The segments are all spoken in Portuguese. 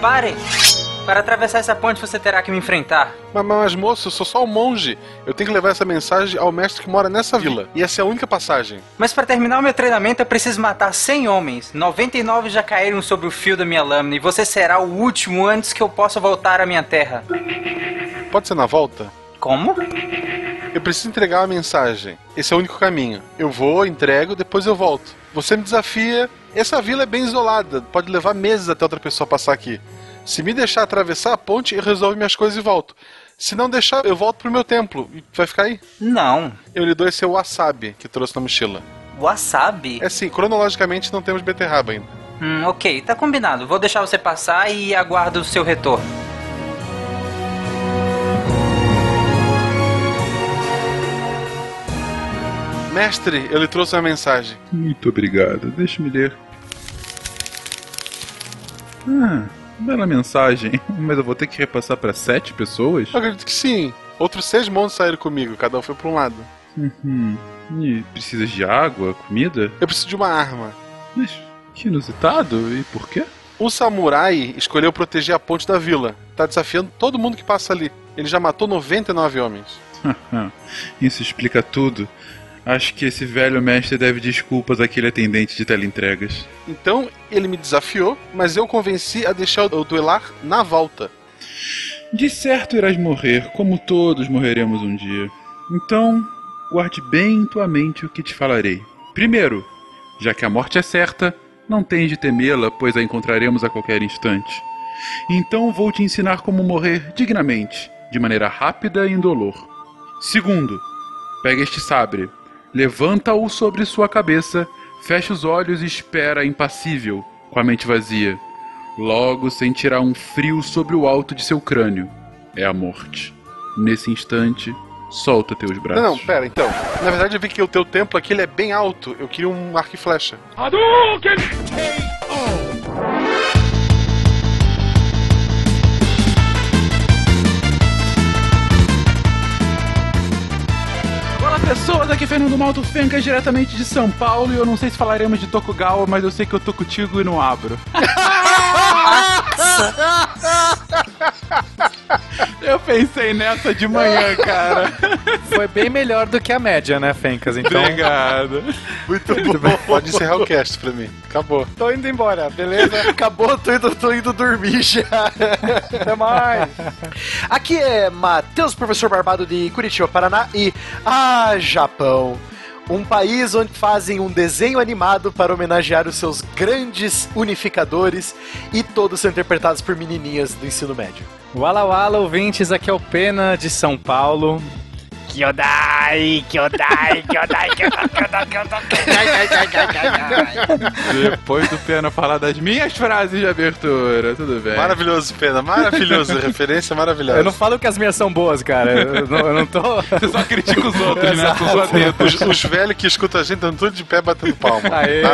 Pare! Para atravessar essa ponte você terá que me enfrentar. Mas, mas, moço, eu sou só um monge. Eu tenho que levar essa mensagem ao mestre que mora nessa vila. E essa é a única passagem. Mas para terminar o meu treinamento eu preciso matar 100 homens. 99 já caíram sobre o fio da minha lâmina e você será o último antes que eu possa voltar à minha terra. Pode ser na volta? Como? Eu preciso entregar uma mensagem. Esse é o único caminho. Eu vou, entrego, depois eu volto. Você me desafia. Essa vila é bem isolada. Pode levar meses até outra pessoa passar aqui. Se me deixar atravessar a ponte, eu resolvo minhas coisas e volto. Se não deixar, eu volto pro meu templo. E vai ficar aí? Não. Eu lhe dou esse wasabi que trouxe na mochila. Wasabi? É sim, cronologicamente não temos beterraba ainda. Hum, ok, tá combinado. Vou deixar você passar e aguardo o seu retorno. Mestre, eu lhe trouxe uma mensagem. Muito obrigado. Deixe-me ler. Ah, bela mensagem. Mas eu vou ter que repassar para sete pessoas? Eu acredito que sim. Outros seis monstros saíram comigo, cada um foi para um lado. Uhum. E precisa de água, comida? Eu preciso de uma arma. Mas que inusitado. E por quê? Um samurai escolheu proteger a ponte da vila. Tá desafiando todo mundo que passa ali. Ele já matou 99 homens. Isso explica tudo. Acho que esse velho mestre deve desculpas àquele atendente de teleentregas. Então ele me desafiou, mas eu convenci a deixar o duelar na volta. De certo irás morrer, como todos morreremos um dia. Então, guarde bem em tua mente o que te falarei. Primeiro, já que a morte é certa, não tens de temê-la, pois a encontraremos a qualquer instante. Então vou te ensinar como morrer dignamente, de maneira rápida e indolor. Segundo, pega este sabre, levanta-o sobre sua cabeça, fecha os olhos e espera impassível, com a mente vazia. Logo sentirá um frio sobre o alto de seu crânio. É a morte. Nesse instante, solta teus braços. Não, pera, então. Na verdade eu vi que o teu templo aqui ele é bem alto. Eu queria um arco e flecha. Hadouken! Pessoas, aqui é Fernando Malto Fencas, diretamente de São Paulo, e eu não sei se falaremos de Tokugawa, mas eu sei que eu tô contigo e não abro. eu pensei nessa de manhã, cara. Foi bem melhor do que a média, né, Fencas? Então, Obrigado. Muito bom. Pode encerrar o cast pra mim. Acabou. Tô indo embora, beleza? Acabou, tô indo, tô indo dormir já. Até mais. Aqui é Matheus, professor Barbado de Curitiba, Paraná e Ah, Japão. Um país onde fazem um desenho animado para homenagear os seus grandes unificadores e todos são interpretados por menininhas do ensino médio. Wala Wala, ouvintes, aqui é o Pena de São Paulo. Kyodai, Kyodai, Kyodai, Kyodai, Kyodai, Kyodai, Depois do Pena falar das minhas frases de abertura, tudo bem. Maravilhoso, Pena. Maravilhoso. Referência maravilhosa. Eu não falo que as minhas são boas, cara. Eu não, eu não tô. Você só critica os outros, né? Com sua teta. Os, os velhos que escutam a gente estão tudo de pé batendo palma. Aê. Tá?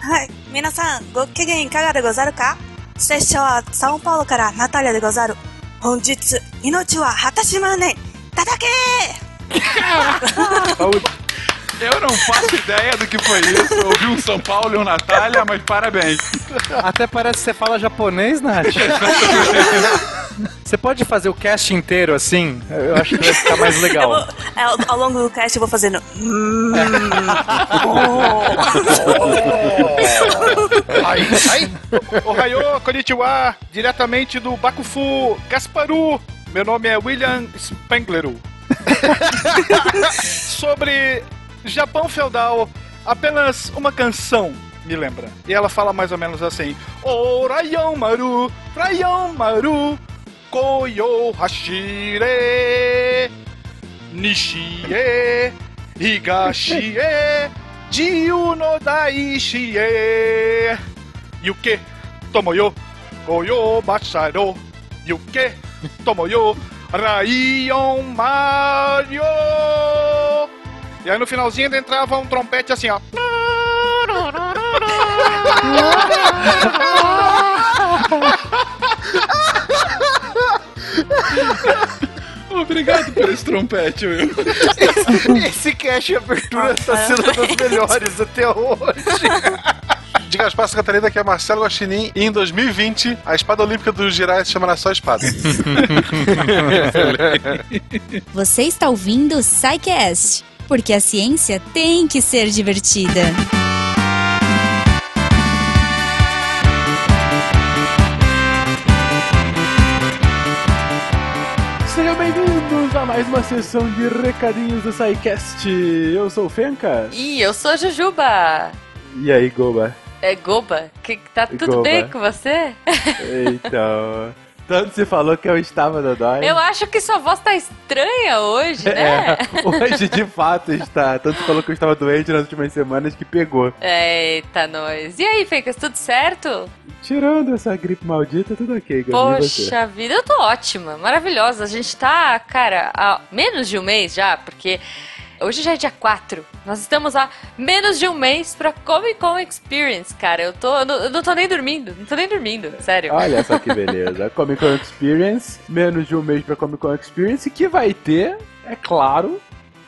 はい。皆さん、ご機嫌いかがでござるか拙者はサンパウロからナタリアでござる。本日、命は果たしまね。叩 け Eu não faço ideia do que foi isso. Eu ouvi um São Paulo e um Natália, mas parabéns. Até parece que você fala japonês, Nath. Você pode fazer o cast inteiro assim? Eu acho que vai ficar mais legal. vou, é, ao, ao longo do cast eu vou fazendo. Hum, Ai, ai. Ohayô, konnichiwa, diretamente do Bakufu Gasparu. Meu nome é William Spengler. Sobre Japão feudal, apenas uma canção me lembra. E ela fala mais ou menos assim: O Rayon Maru, Rayon Maru, Koyo Hashire, Nishie, Higashie, Jiu no Daishie. Yuke, Tomoyo, Goyo Bacharo, Yuke, Tomoyo, Rayon Mario. E aí no finalzinho ainda entrava um trompete assim, ó. Obrigado por esse trompete, Will. Esse cast de abertura tá sendo uma das melhores até hoje. De Gaspar Catarina, que é Marcelo Guaxinim, e em 2020 a espada olímpica do Jiraiya se chamará só espada. Você está ouvindo o Psycast, porque a ciência tem que ser divertida. Sejam bem-vindos a mais uma sessão de recadinhos do SciCast. Eu sou o Fencas. Ih, eu sou a Jujuba. E aí, Goba? É Goba. Que, tá tudo Goba. bem com você? Então. Tanto se falou que eu estava Dodói. Eu acho que sua voz tá estranha hoje, né? É, hoje de fato está. Tanto se falou que eu estava doente nas últimas semanas que pegou. Eita, nós. E aí, Fencas, tudo certo? Tirando essa gripe maldita, tudo ok, Gabi. você? Poxa vida, eu tô ótima, maravilhosa. A gente tá, cara, há menos de um mês já, porque hoje já é dia 4. Nós estamos há menos de um mês pra Comic Con Experience, cara. Eu tô. Eu não, eu não tô nem dormindo, não tô nem dormindo, sério. Olha só que beleza. Comic Con Experience, menos de um mês pra Comic Con Experience, que vai ter, é claro,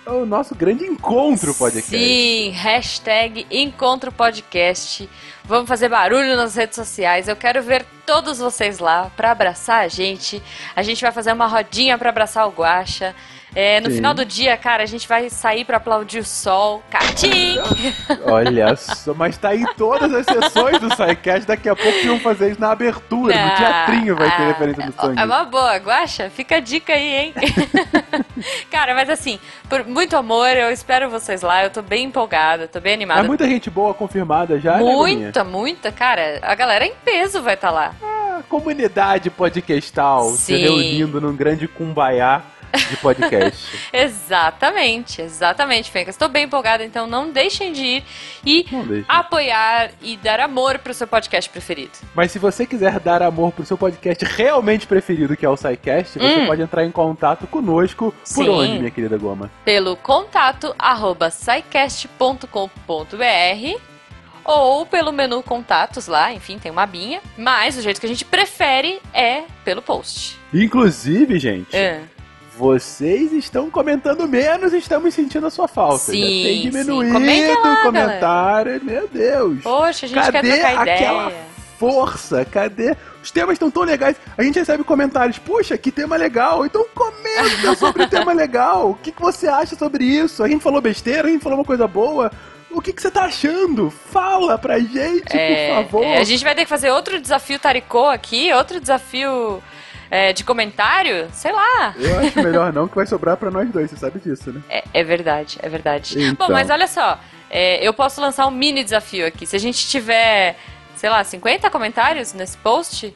o nosso grande encontro podcast. Sim, hashtag Encontro Podcast. Vamos fazer barulho nas redes sociais. Eu quero ver todos vocês lá pra abraçar a gente. A gente vai fazer uma rodinha pra abraçar o Guaxa. É, no Sim. final do dia, cara, a gente vai sair pra aplaudir o sol. Catim! Olha só, mas tá em todas as sessões do SciCast, daqui a pouco vão fazer isso na abertura, no teatrinho vai ter Ah, referência do sangue. É uma boa, Guaxa, fica a dica aí, hein? Cara, mas assim, por muito amor, eu espero vocês lá. Eu tô bem empolgada, tô bem animada. É muita gente boa confirmada já, né, muita, muita, cara. A galera em peso vai estar lá. A comunidade podcastal se Sim. reunindo num grande cumbaiá de podcast. Exatamente, exatamente, Fencas. Estou bem empolgada, então não deixem de ir e apoiar e dar amor pro seu podcast preferido. Mas se você quiser dar amor pro seu podcast realmente preferido, que é o SciCast, você Hum. pode entrar em contato conosco. Por Sim. onde, minha querida Goma? Pelo contato arroba ou pelo menu contatos lá, enfim, tem uma abinha. Mas o jeito que a gente prefere é pelo post. Inclusive, gente, É. vocês estão comentando menos e estamos sentindo a sua falta. Já Sim, tem sim. diminuído Comenta lá, o comentário. Meu Deus. Poxa, a gente Cadê quer trocar aquela ideia. força? Cadê? Os temas estão tão legais. A gente recebe comentários. Puxa, que tema legal. Então comenta sobre o tema legal. O que, que você acha sobre isso? A gente falou besteira, a gente falou uma coisa boa. O que, que você tá achando? Fala pra gente, É, por favor. é, a gente vai ter que fazer outro desafio Taricô aqui, outro desafio é, de comentário, sei lá. Eu acho melhor não, que vai sobrar pra nós dois, você sabe disso, né? É, é verdade, é verdade. Então. Bom, mas olha só, é, eu posso lançar um mini desafio aqui. Se a gente tiver, sei lá, 50 comentários nesse post,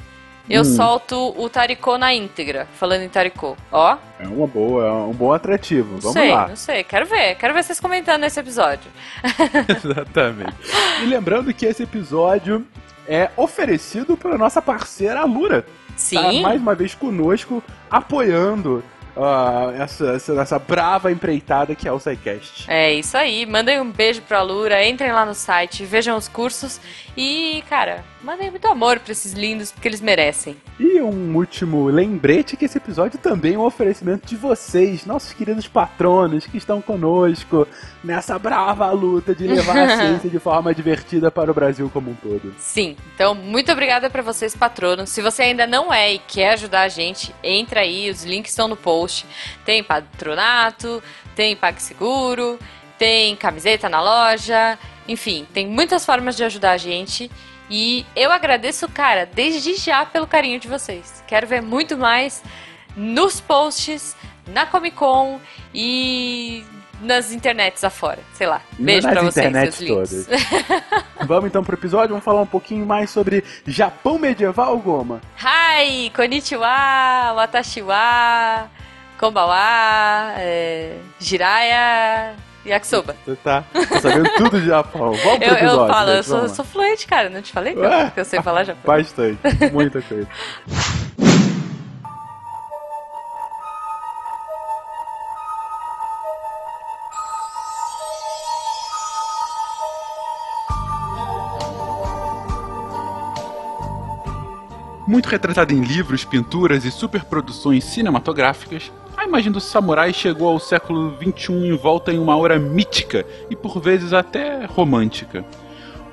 eu Hum. solto o Taricô na íntegra, falando em Taricô. Ó, É uma boa, é um bom atrativo. não Vamos sei, lá. não sei, quero ver, quero ver vocês comentando nesse episódio. Exatamente. E lembrando que esse episódio é oferecido pela nossa parceira Alura. Sim. Tá mais uma vez conosco, apoiando ah, essa, essa, essa brava empreitada que é o SciCast. É isso aí, mandem um beijo pra Lura, entrem lá no site, vejam os cursos e, cara, mandem muito amor pra esses lindos, porque eles merecem. E um último lembrete que esse episódio também é um oferecimento de vocês, nossos queridos patronos que estão conosco nessa brava luta de levar a ciência de forma divertida para o Brasil como um todo. Sim, então muito obrigada pra vocês, patronos. Se você ainda não é e quer ajudar a gente, entra aí, os links estão no post. Tem patronato, tem PagSeguro, tem camiseta na loja, enfim, tem muitas formas de ajudar a gente. E eu agradeço, cara, desde já pelo carinho de vocês. Quero ver muito mais nos posts, na Comic Con e nas internets afora. Sei lá. Beijo Nas pra vocês, internets seus. Vamos então pro episódio, vamos falar um pouquinho mais sobre Japão medieval, Goma. Hi, konnichiwa, watashiwa, konbawa, é, jiraya, yakisoba. Você tá, tá sabendo tudo de Japão. Vamos pro Eu, episódio. eu falo, eu sou, sou fluente, cara, não te falei que eu, que eu sei falar japonês. Bastante, muita coisa. Muito retratada em livros, pinturas e superproduções cinematográficas, a imagem do samurai chegou ao século XXI em volta em uma aura mítica e por vezes até romântica.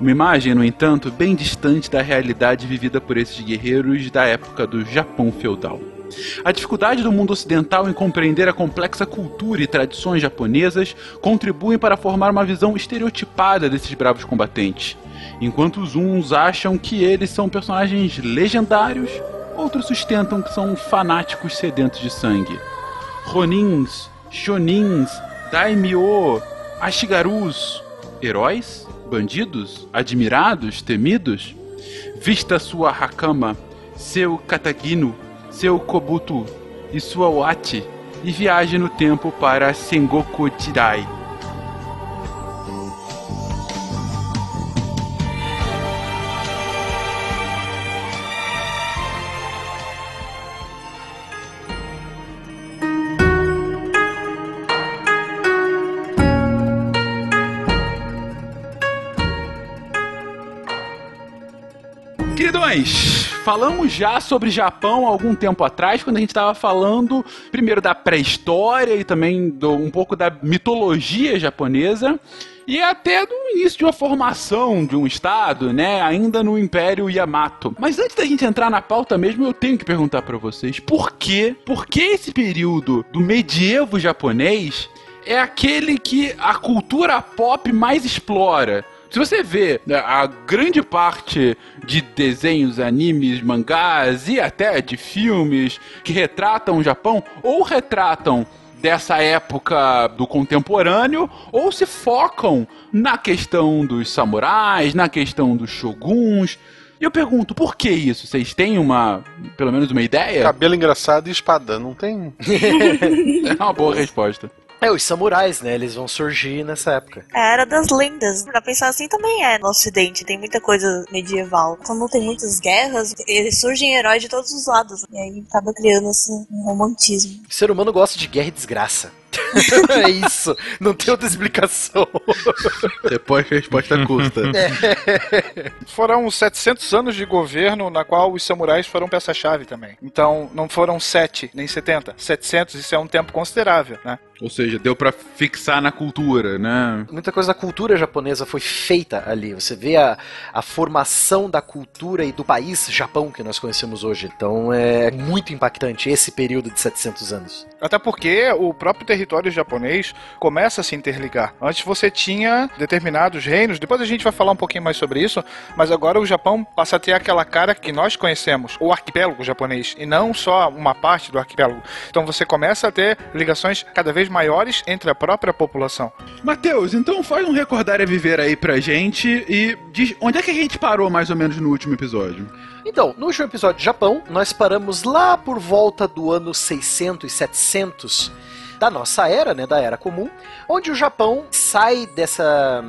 Uma imagem, no entanto, bem distante da realidade vivida por esses guerreiros da época do Japão feudal. A dificuldade do mundo ocidental em compreender a complexa cultura e tradições japonesas contribuem para formar uma visão estereotipada desses bravos combatentes. Enquanto os uns acham que eles são personagens legendários, outros sustentam que são fanáticos sedentos de sangue. Ronins, Shonins, Daimyo, Ashigarus, heróis? Bandidos? Admirados? Temidos? Vista sua Hakama, seu Katagino, seu Kobuto e sua Wati e viaje no tempo para Sengoku Jidai. Queridões, falamos já sobre Japão algum tempo atrás, quando a gente estava falando primeiro da pré-história e também do, um pouco da mitologia japonesa. E até do início de uma formação de um estado, né? Ainda no Império Yamato. Mas antes da gente entrar na pauta mesmo, eu tenho que perguntar para vocês: por quê? Por que esse período do medievo japonês é aquele que a cultura pop mais explora? Se você vê né, a grande parte de desenhos, animes, mangás e até de filmes que retratam o Japão, ou retratam dessa época do contemporâneo, ou se focam na questão dos samurais, na questão dos shoguns. E eu pergunto, por que isso? Vocês têm uma, pelo menos uma ideia? Cabelo engraçado e espada, não tem? é uma boa resposta. É, os samurais, né? Eles vão surgir nessa época. É a era das lendas. Pra pensar assim também é no ocidente, tem muita coisa medieval. Quando tem muitas guerras, eles surgem heróis de todos os lados. E aí acaba criando assim, um romantismo. O ser humano gosta de guerra e desgraça. é isso. Não tem outra explicação. Depois a resposta custa. É. Foram 700 anos de governo na qual os samurais foram peça-chave também. Então, não foram 7 nem 70. 700, isso é um tempo considerável, né? Ou seja, deu para fixar na cultura, né? Muita coisa da cultura japonesa foi feita ali. Você vê a, a formação da cultura e do país Japão que nós conhecemos hoje. Então é muito impactante esse período de 700 anos. Até porque o próprio território japonês começa a se interligar. Antes você tinha determinados reinos, depois a gente vai falar um pouquinho mais sobre isso, mas agora o Japão passa a ter aquela cara que nós conhecemos, o arquipélago japonês, e não só uma parte do arquipélago. Então você começa a ter ligações cada vez maiores entre a própria população. Matheus, então faz um recordar a viver aí pra gente e diz onde é que a gente parou mais ou menos no último episódio. Então, no último episódio de Japão, nós paramos lá por volta do ano 600 e 700 da nossa era, né, da era comum, onde o Japão sai dessa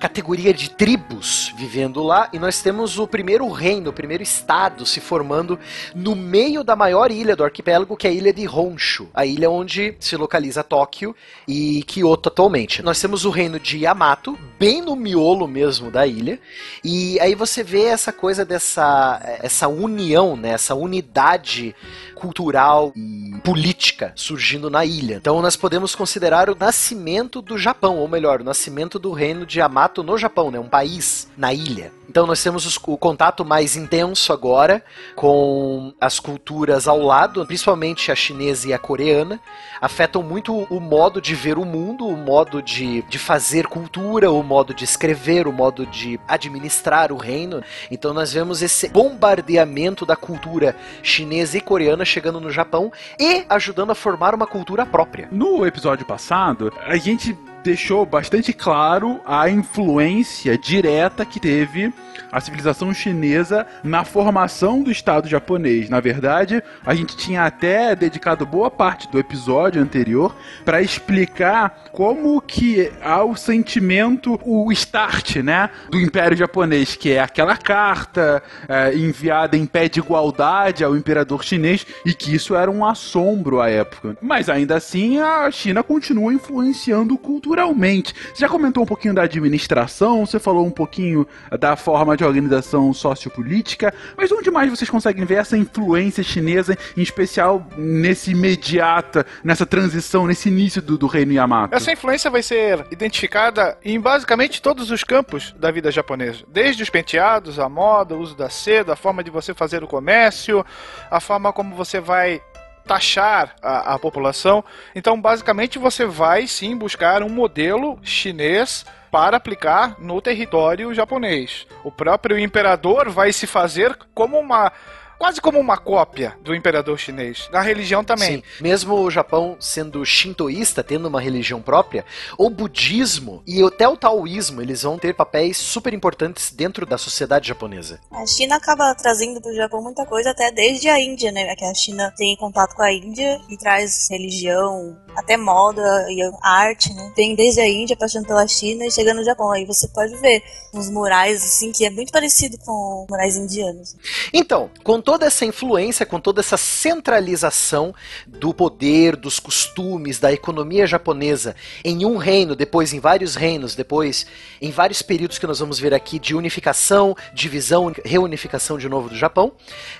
categoria de tribos vivendo lá e nós temos o primeiro reino, o primeiro estado se formando no meio da maior ilha do arquipélago, que é a ilha de Honshu, a ilha onde se localiza Tóquio e Kyoto atualmente. Nós temos o reino de Yamato, bem no miolo mesmo da ilha, e aí você vê essa coisa dessa essa união, né, essa unidade cultural e política surgindo na ilha. Então nós podemos considerar o nascimento do Japão, ou melhor, o nascimento do reino de Yamato no Japão, né, um país na ilha. Então nós temos os, o contato mais intenso agora com as culturas ao lado, principalmente a chinesa e a coreana, afetam muito o modo de ver o mundo, o modo de, de fazer cultura, o modo de escrever, o modo de administrar o reino. Então nós vemos esse bombardeamento da cultura chinesa e coreana chegando no Japão e ajudando a formar uma cultura própria. No episódio passado, a gente deixou bastante claro a influência direta que teve a civilização chinesa na formação do Estado japonês. Na verdade, a gente tinha até dedicado boa parte do episódio anterior para explicar como que há o sentimento, o start, né, do Império Japonês, que é aquela carta é, enviada em pé de igualdade ao imperador chinês e que isso era um assombro à época. Mas ainda assim, a China continua influenciando culturalmente. Você já comentou um pouquinho da administração, você falou um pouquinho da forma de organização sociopolítica, mas onde mais vocês conseguem ver essa influência chinesa, em especial nesse imediata, nessa transição, nesse início do, do reino Yamato? Essa influência vai ser identificada em basicamente todos os campos da vida japonesa. Desde os penteados, a moda, o uso da seda, a forma de você fazer o comércio, a forma como você vai taxar a, a população. Então, basicamente, você vai sim buscar um modelo chinês para aplicar no território japonês. O próprio imperador vai se fazer como uma quase como uma cópia do imperador chinês. Na religião também. Sim. Mesmo o Japão sendo shintoísta, tendo uma religião própria, o budismo e até o taoísmo, eles vão ter papéis super importantes dentro da sociedade japonesa. A China acaba trazendo pro Japão muita coisa, até desde a Índia, né? Que a China tem contato com a Índia e traz religião, até moda e arte, né? Tem desde a Índia, passando pela China e chegando no Japão. Aí você pode ver uns murais, assim, que é muito parecido com murais indianos. Então, com toda essa influência, com toda essa centralização do poder, dos costumes, da economia japonesa em um reino, depois em vários reinos, depois em vários períodos que nós vamos ver aqui de unificação, divisão, reunificação de novo do Japão,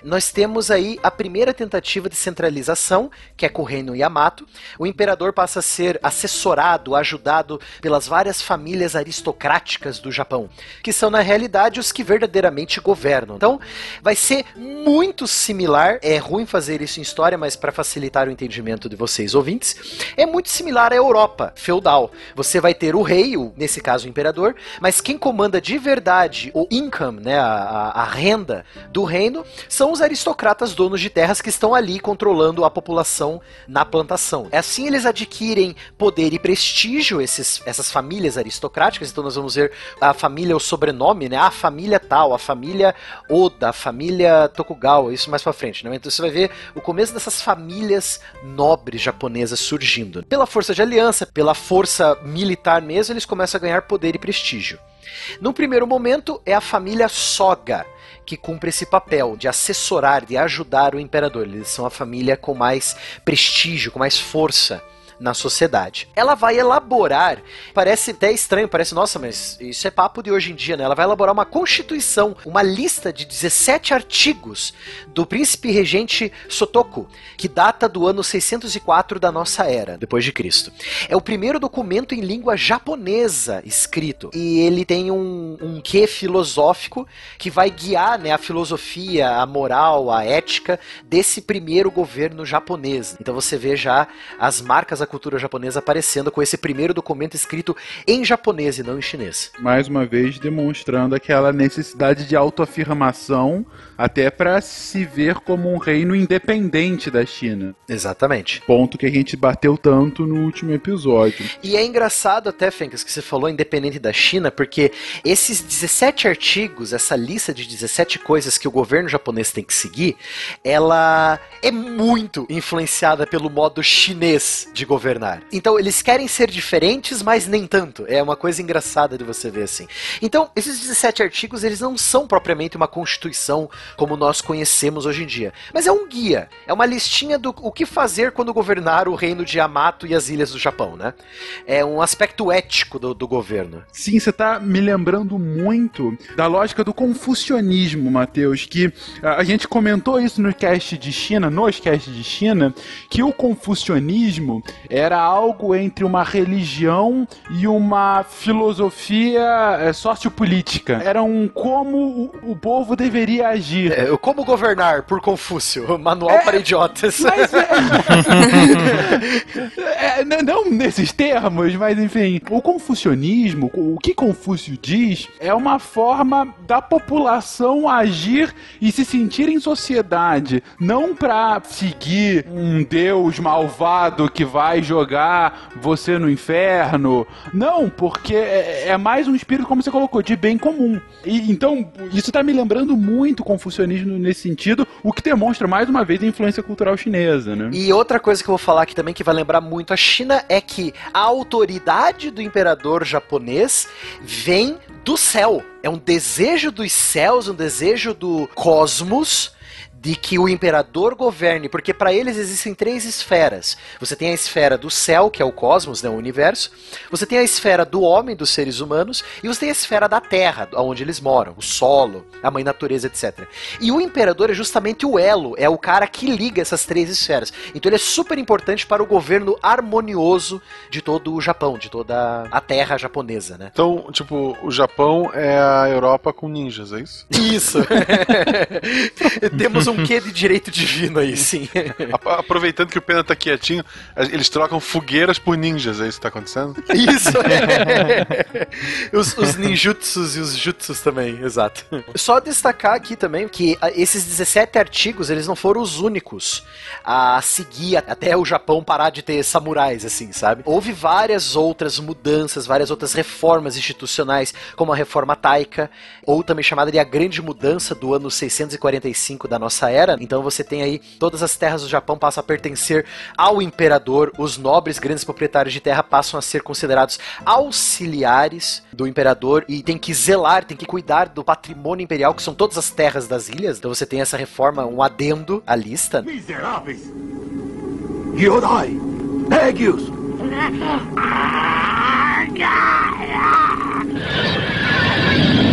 nós temos aí a primeira tentativa de centralização, que é com o reino Yamato. O imperador passa a ser assessorado, ajudado pelas várias famílias aristocráticas do Japão, que são na realidade os que verdadeiramente governam. Então, vai ser muito similar, é ruim fazer isso em história, mas para facilitar o entendimento de vocês ouvintes, é muito similar à Europa feudal. Você vai ter o rei, o, nesse caso o imperador, mas quem comanda de verdade o income, né, a, a, a renda do reino, são os aristocratas donos de terras que estão ali controlando a população na plantação. Assim eles adquirem poder e prestígio, esses, essas famílias aristocráticas, então nós vamos ver a família, o sobrenome, né, a família tal, a família Oda, a família Tokugawa, isso mais pra frente, né? Então você vai ver o começo dessas famílias nobres japonesas surgindo. Pela força de aliança, pela força militar mesmo, eles começam a ganhar poder e prestígio. No primeiro momento é a família Soga que cumpre esse papel de assessorar, de ajudar o imperador. Eles são a família com mais prestígio, com mais força na sociedade. Ela vai elaborar, parece até estranho, parece, nossa, mas isso é papo de hoje em dia, né? Ela vai elaborar uma constituição, uma lista de 17 artigos do príncipe regente Sotoku, que data do ano 604 da nossa era, depois de Cristo. É o primeiro documento em língua japonesa escrito, e ele tem um, um quê filosófico que vai guiar né, a filosofia, a moral, a ética desse primeiro governo japonês. Então você vê já as marcas, cultura japonesa aparecendo com esse primeiro documento escrito em japonês e não em chinês. Mais uma vez demonstrando aquela necessidade de autoafirmação, até para se ver como um reino independente da China. Exatamente. Ponto que a gente bateu tanto no último episódio. E é engraçado até, Fencas, que você falou independente da China, porque esses 17 artigos, essa lista de 17 coisas que o governo japonês tem que seguir, ela é muito influenciada pelo modo chinês de governar. Então eles querem ser diferentes, mas nem tanto. É uma coisa engraçada de você ver assim. Então, esses 17 artigos, eles não são propriamente uma constituição como nós conhecemos hoje em dia, mas é um guia, é uma listinha do o que fazer quando governar o reino de Yamato e as ilhas do Japão, né? É um aspecto ético do, do governo. Sim, você tá me lembrando muito da lógica do confucionismo, Matheus, que a, a gente comentou isso no cast de China, nos cast de China, que o confucionismo era algo entre uma religião e uma filosofia é, sociopolítica. Era um como o, o povo deveria agir. É, como governar por Confúcio, manual para idiotas. Mas é... É, não nesses termos, mas enfim, o confucionismo, o que Confúcio diz, é uma forma da população agir e se sentir em sociedade, não pra seguir um deus malvado que vai jogar você no inferno. Não, porque é, é mais um espírito, como você colocou, de bem comum. E então, isso tá me lembrando muito o confucionismo nesse sentido, o que demonstra mais uma vez a influência cultural chinesa, né? E outra coisa que eu vou falar aqui também que vai lembrar muito a é que a autoridade do imperador japonês vem do céu. É um desejo dos céus, um desejo do cosmos de que o imperador governe, porque para eles existem três esferas. Você tem a esfera do céu, que é o cosmos, né, o universo. Você tem a esfera do homem, dos seres humanos, e você tem a esfera da terra, onde eles moram, o solo, a mãe natureza, etc. E o imperador é justamente o elo, é o cara que liga essas três esferas. Então ele é super importante para o governo harmonioso de todo o Japão, de toda a terra japonesa, né? Então, tipo, o Japão é a Europa com ninjas, é isso? Isso. Temos um quê de direito divino aí, sim. Aproveitando que o Pena tá quietinho, eles trocam fogueiras por ninjas, é isso que tá acontecendo? Isso. os, os ninjutsus e os jutsus também, exato. Só destacar aqui também que esses 17 artigos, eles não foram os únicos a seguir até o Japão parar de ter samurais, assim, sabe? Houve várias outras mudanças, várias outras reformas institucionais, como a reforma Taika, ou também chamada de a Grande Mudança do ano 645 da nossa era. Então você tem aí todas as terras do Japão passam a pertencer ao imperador, os nobres grandes proprietários de terra passam a ser considerados auxiliares do imperador e tem que zelar, tem que cuidar do patrimônio imperial, que são todas as terras das ilhas. Então você tem essa reforma, um adendo à lista. Miseráveis! Gyodai! Pegue-os!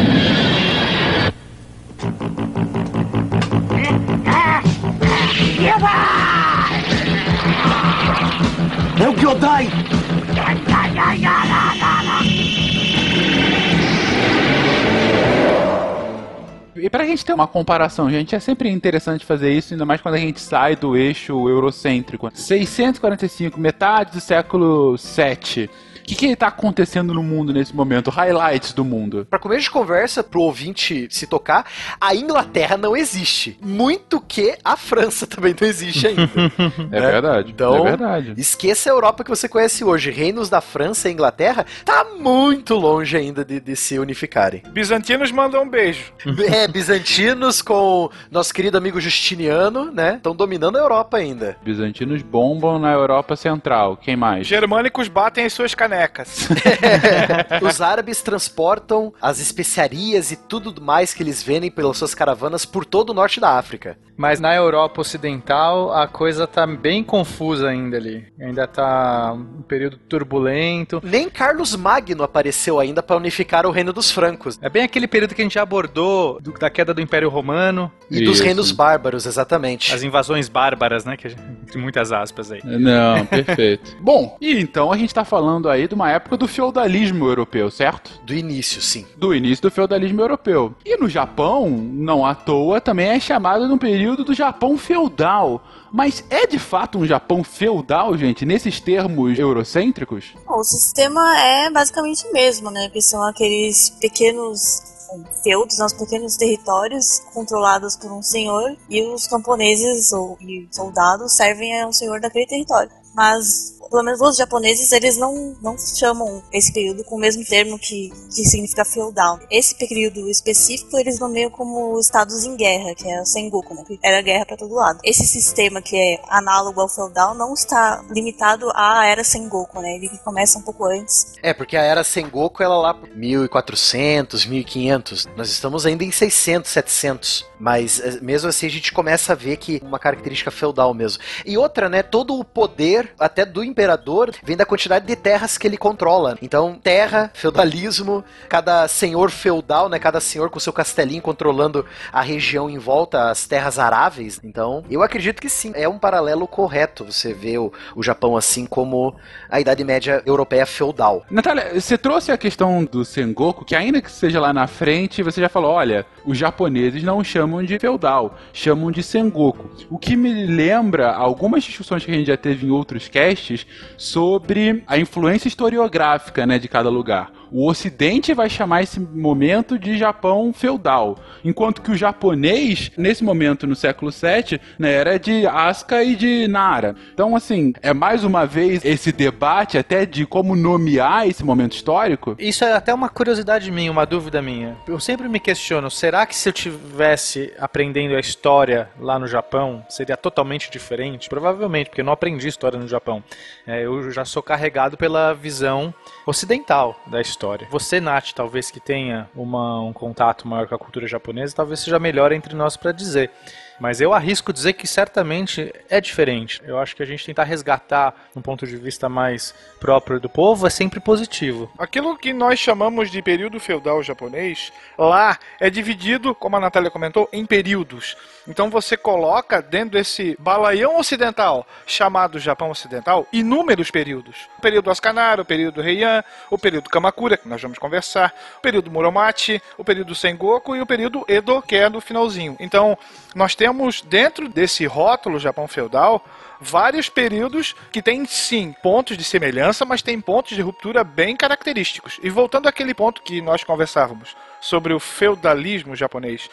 É o Gyodai! E pra gente ter uma comparação, gente, é sempre interessante fazer isso, ainda mais quando a gente sai do eixo eurocêntrico. 645, metade do século 7. O que, que tá acontecendo no mundo nesse momento? Highlights do mundo. Para começo de conversa, pro ouvinte se tocar, a Inglaterra não existe. Muito que a França também não existe ainda. É verdade. Então, é verdade. esqueça a Europa que você conhece hoje. Reinos da França e Inglaterra tá muito longe ainda de, de se unificarem. Bizantinos mandam um beijo. É, bizantinos com nosso querido amigo Justiniano, né? Estão dominando a Europa ainda. Bizantinos bombam na Europa Central. Quem mais? Germânicos batem as suas canecas. Os árabes transportam as especiarias e tudo mais que eles vendem pelas suas caravanas por todo o norte da África. Mas na Europa Ocidental a coisa tá bem confusa ainda ali. Ainda tá um período turbulento. Nem Carlos Magno apareceu ainda para unificar o reino dos francos. É bem aquele período que a gente já abordou do- da queda do Império Romano. E dos reinos bárbaros, exatamente. As invasões bárbaras, né? Que entre muitas aspas aí. Não, perfeito. Bom, e então a gente tá falando aí de uma época do feudalismo europeu, certo? Do início, sim. Do início do feudalismo europeu. E no Japão, não à toa, também é chamado de um período do Japão feudal. Mas é de fato um Japão feudal, gente, nesses termos eurocêntricos? Bom, o sistema é basicamente o mesmo, né? Que são aqueles pequenos feudos, né, os pequenos territórios controlados por um senhor e os camponeses ou e soldados servem a um senhor daquele território. Mas pelo menos os japoneses eles não, não chamam esse período com o mesmo termo que, que significa feudal. Esse período específico eles nomeiam como estados em guerra, que é o Sengoku, né? Era guerra para todo lado. Esse sistema que é análogo ao feudal não está limitado à era Sengoku, né? Ele começa um pouco antes É, porque a era Sengoku ela lá por 1400, 1500. Nós estamos ainda em 600, 700. Mas eh, mesmo assim a gente começa a ver que uma característica feudal mesmo. E outra, né, todo o poder até do imperador vem da quantidade de terras que ele controla. Então, terra, feudalismo, cada senhor feudal, né, cada senhor com seu castelinho controlando a região em volta, as terras aráveis. Então, eu acredito que sim, é um paralelo correto você vê o, o Japão assim como a Idade Média europeia feudal. Natália, você trouxe a questão do Sengoku, que ainda que seja lá na frente, você já falou, olha, os japoneses não chamam de feudal, chamam de Sengoku. O que me lembra algumas discussões que a gente já teve em outros casts sobre a influência historiográfica, né, de cada lugar. O Ocidente vai chamar esse momento de Japão feudal, enquanto que o japonês, nesse momento no século VII, né, era de Asuka e de Nara. Então, assim, é mais uma vez esse debate até de como nomear esse momento histórico. Isso é até uma curiosidade minha, uma dúvida minha. Eu sempre me questiono, será que se eu tivesse aprendendo a história lá no Japão, seria totalmente diferente? Provavelmente, porque eu não aprendi história no Japão. É, eu já sou carregado pela visão ocidental da história. Você, Nath, talvez que tenha uma- um contato maior com a cultura japonesa, talvez seja melhor entre nós para dizer. Mas eu arrisco dizer que certamente é diferente. Eu acho que a gente tentar resgatar um ponto de vista mais próprio do povo é sempre positivo. Aquilo que nós chamamos de período feudal japonês, lá é dividido, como a Natália comentou, em períodos. Então você coloca dentro desse balaião ocidental, chamado Japão Ocidental, inúmeros períodos. O período Ascanara, o período Heian, o período Kamakura, que nós vamos conversar, o período Muromachi, o período Sengoku e o período Edo, que é do finalzinho. Então, nós temos dentro desse rótulo Japão feudal vários períodos que têm sim pontos de semelhança, mas tem pontos de ruptura bem característicos. E voltando àquele ponto que nós conversávamos sobre o feudalismo japonês,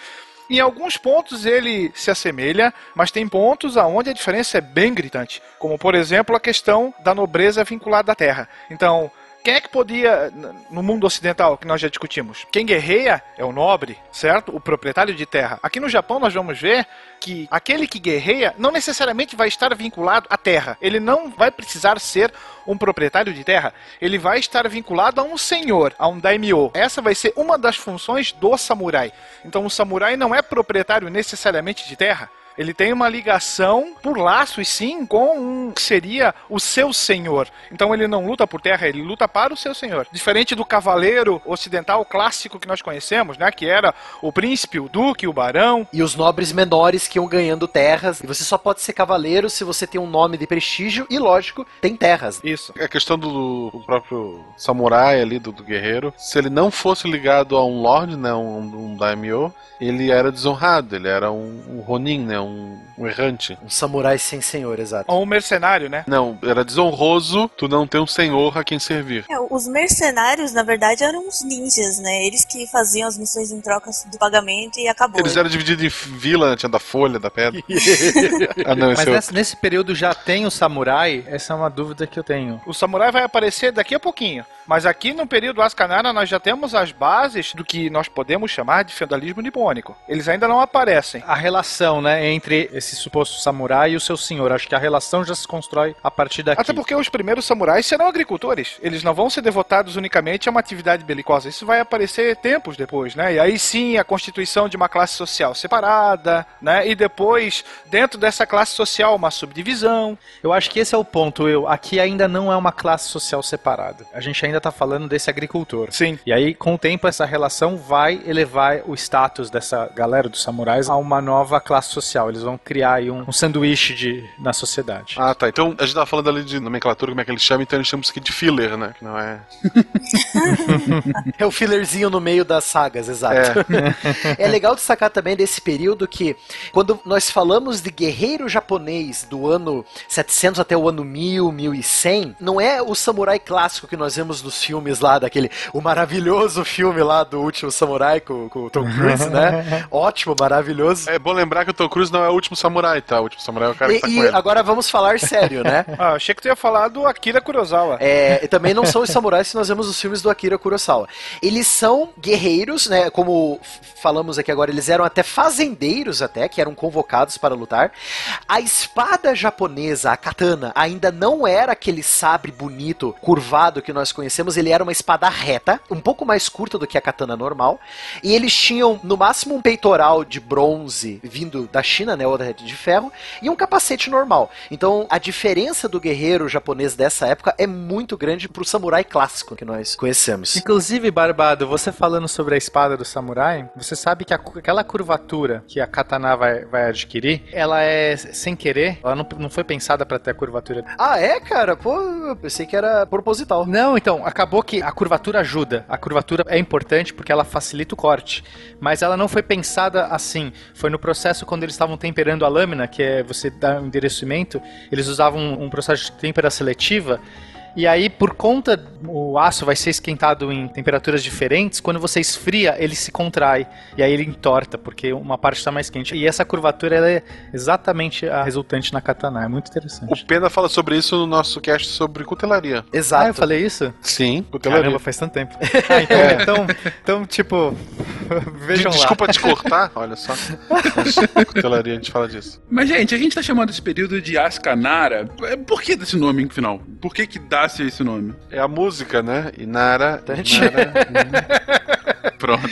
em alguns pontos ele se assemelha, mas tem pontos aonde a diferença é bem gritante, como por exemplo a questão da nobreza vinculada à terra. Então, quem é que podia, no mundo ocidental, que nós já discutimos? Quem guerreia é o nobre, certo? O proprietário de terra. Aqui no Japão nós vamos ver que aquele que guerreia não necessariamente vai estar vinculado à terra. Ele não vai precisar ser um proprietário de terra. Ele vai estar vinculado a um senhor, a um daimyo. Essa vai ser uma das funções do samurai. Então o samurai não é proprietário necessariamente de terra. Ele tem uma ligação por laços, sim, com um que seria o seu senhor. Então ele não luta por terra, ele luta para o seu senhor. Diferente do cavaleiro ocidental clássico que nós conhecemos, né? Que era o príncipe, o duque, o barão. E os nobres menores que iam ganhando terras. E você só pode ser cavaleiro se você tem um nome de prestígio e, lógico, tem terras. Isso. A questão do, do próprio samurai ali, do, do guerreiro, se ele não fosse ligado a um lord, né? Um, um daimyo, ele era desonrado, ele era um, um ronin, né? Um, um errante. Um samurai sem senhor, exato. Ou um mercenário, né? Não, era desonroso tu não ter um senhor a quem servir. É, os mercenários, na verdade, eram os ninjas, né? Eles que faziam as missões em troca do pagamento e acabou. Eles eram divididos em vila, tinha da folha, da pedra. ah, não, Mas é nesse, nesse período já tem o samurai? Essa é uma dúvida que eu tenho. O samurai vai aparecer daqui a pouquinho. Mas aqui no período Ascanara nós já temos as bases do que nós podemos chamar de feudalismo nipônico. Eles ainda não aparecem. A relação, né, entre esse suposto samurai e o seu senhor. Acho que a relação já se constrói a partir daqui. Até porque os primeiros samurais serão agricultores. Eles não vão ser devotados unicamente a uma atividade belicosa. Isso vai aparecer tempos depois, né? E aí sim a constituição de uma classe social separada, né? E depois, dentro dessa classe social, uma subdivisão. Eu acho que esse é o ponto. Eu aqui ainda não é uma classe social separada. A gente ainda tá falando desse agricultor. Sim. E aí, com o tempo, essa relação vai elevar o status dessa galera dos samurais a uma nova classe social. Eles vão criar aí um, um sanduíche de, na sociedade. Ah, tá. Então a gente tava falando ali de nomenclatura, como é que eles chamam, então eles chamam isso aqui de filler, né? Que não é. É o fillerzinho no meio das sagas, exato. É. legal destacar também desse período que, quando nós falamos de guerreiro japonês do ano 700 até o ano 1000, 1100, não é o samurai clássico que nós vemos nos filmes lá, daquele, o maravilhoso filme lá do último samurai com, com o Tom Cruise, né? Ótimo, maravilhoso. É bom lembrar que o Tom Cruise não é o último samurai, tá? O último samurai é o cara E, que tá e com ele. agora vamos falar sério, né? Ah, achei que tu ia falar do Akira Kurosawa. É, e também não são os samurais que nós vemos nos filmes do Akira Kurosawa. Eles são guerreiros, né? Como falamos aqui agora, eles eram até fazendeiros até, que eram convocados para lutar. A espada japonesa, a katana, ainda não era aquele sabre bonito, curvado que nós conhecemos, ele era uma espada reta, um pouco mais curta do que a katana normal, e eles tinham no máximo um peitoral de bronze vindo da China, né, ou de ferro, e um capacete normal. Então, a diferença do guerreiro japonês dessa época é muito grande pro samurai clássico que nós conhecemos. Inclusive, Barbado, você falando sobre a espada do samurai, você sabe que a aquela curvatura que a katana vai, vai adquirir, ela é sem querer, ela não, não foi pensada para ter a curvatura. Ah, é, cara? Pô, eu pensei que era proposital. Não, então, acabou que a curvatura ajuda. A curvatura é importante porque ela facilita o corte. Mas ela não foi pensada assim. Foi no processo quando eles estavam temperando a lâmina, que é você dar um endereçamento, eles usavam um, um processo de têmpera seletiva. E aí, por conta o aço vai ser esquentado em temperaturas diferentes, quando você esfria, ele se contrai. E aí ele entorta, porque uma parte está mais quente. E essa curvatura ela é exatamente a resultante na katana. É muito interessante. O Pena fala sobre isso no nosso cast sobre cutelaria. Exato. Ah, eu falei isso? Sim, cutelaria. Caramba, faz tanto tempo. Ah, então, É. então, então, tipo, vejam lá. Desculpa te cortar, olha só. Cutelaria, a gente fala disso. Mas, gente, a gente tá chamando esse período de Ascanara. Por que desse nome no final? Por que que dá-se esse nome? É a música, né? Inara. Entendi. Inara Pronto.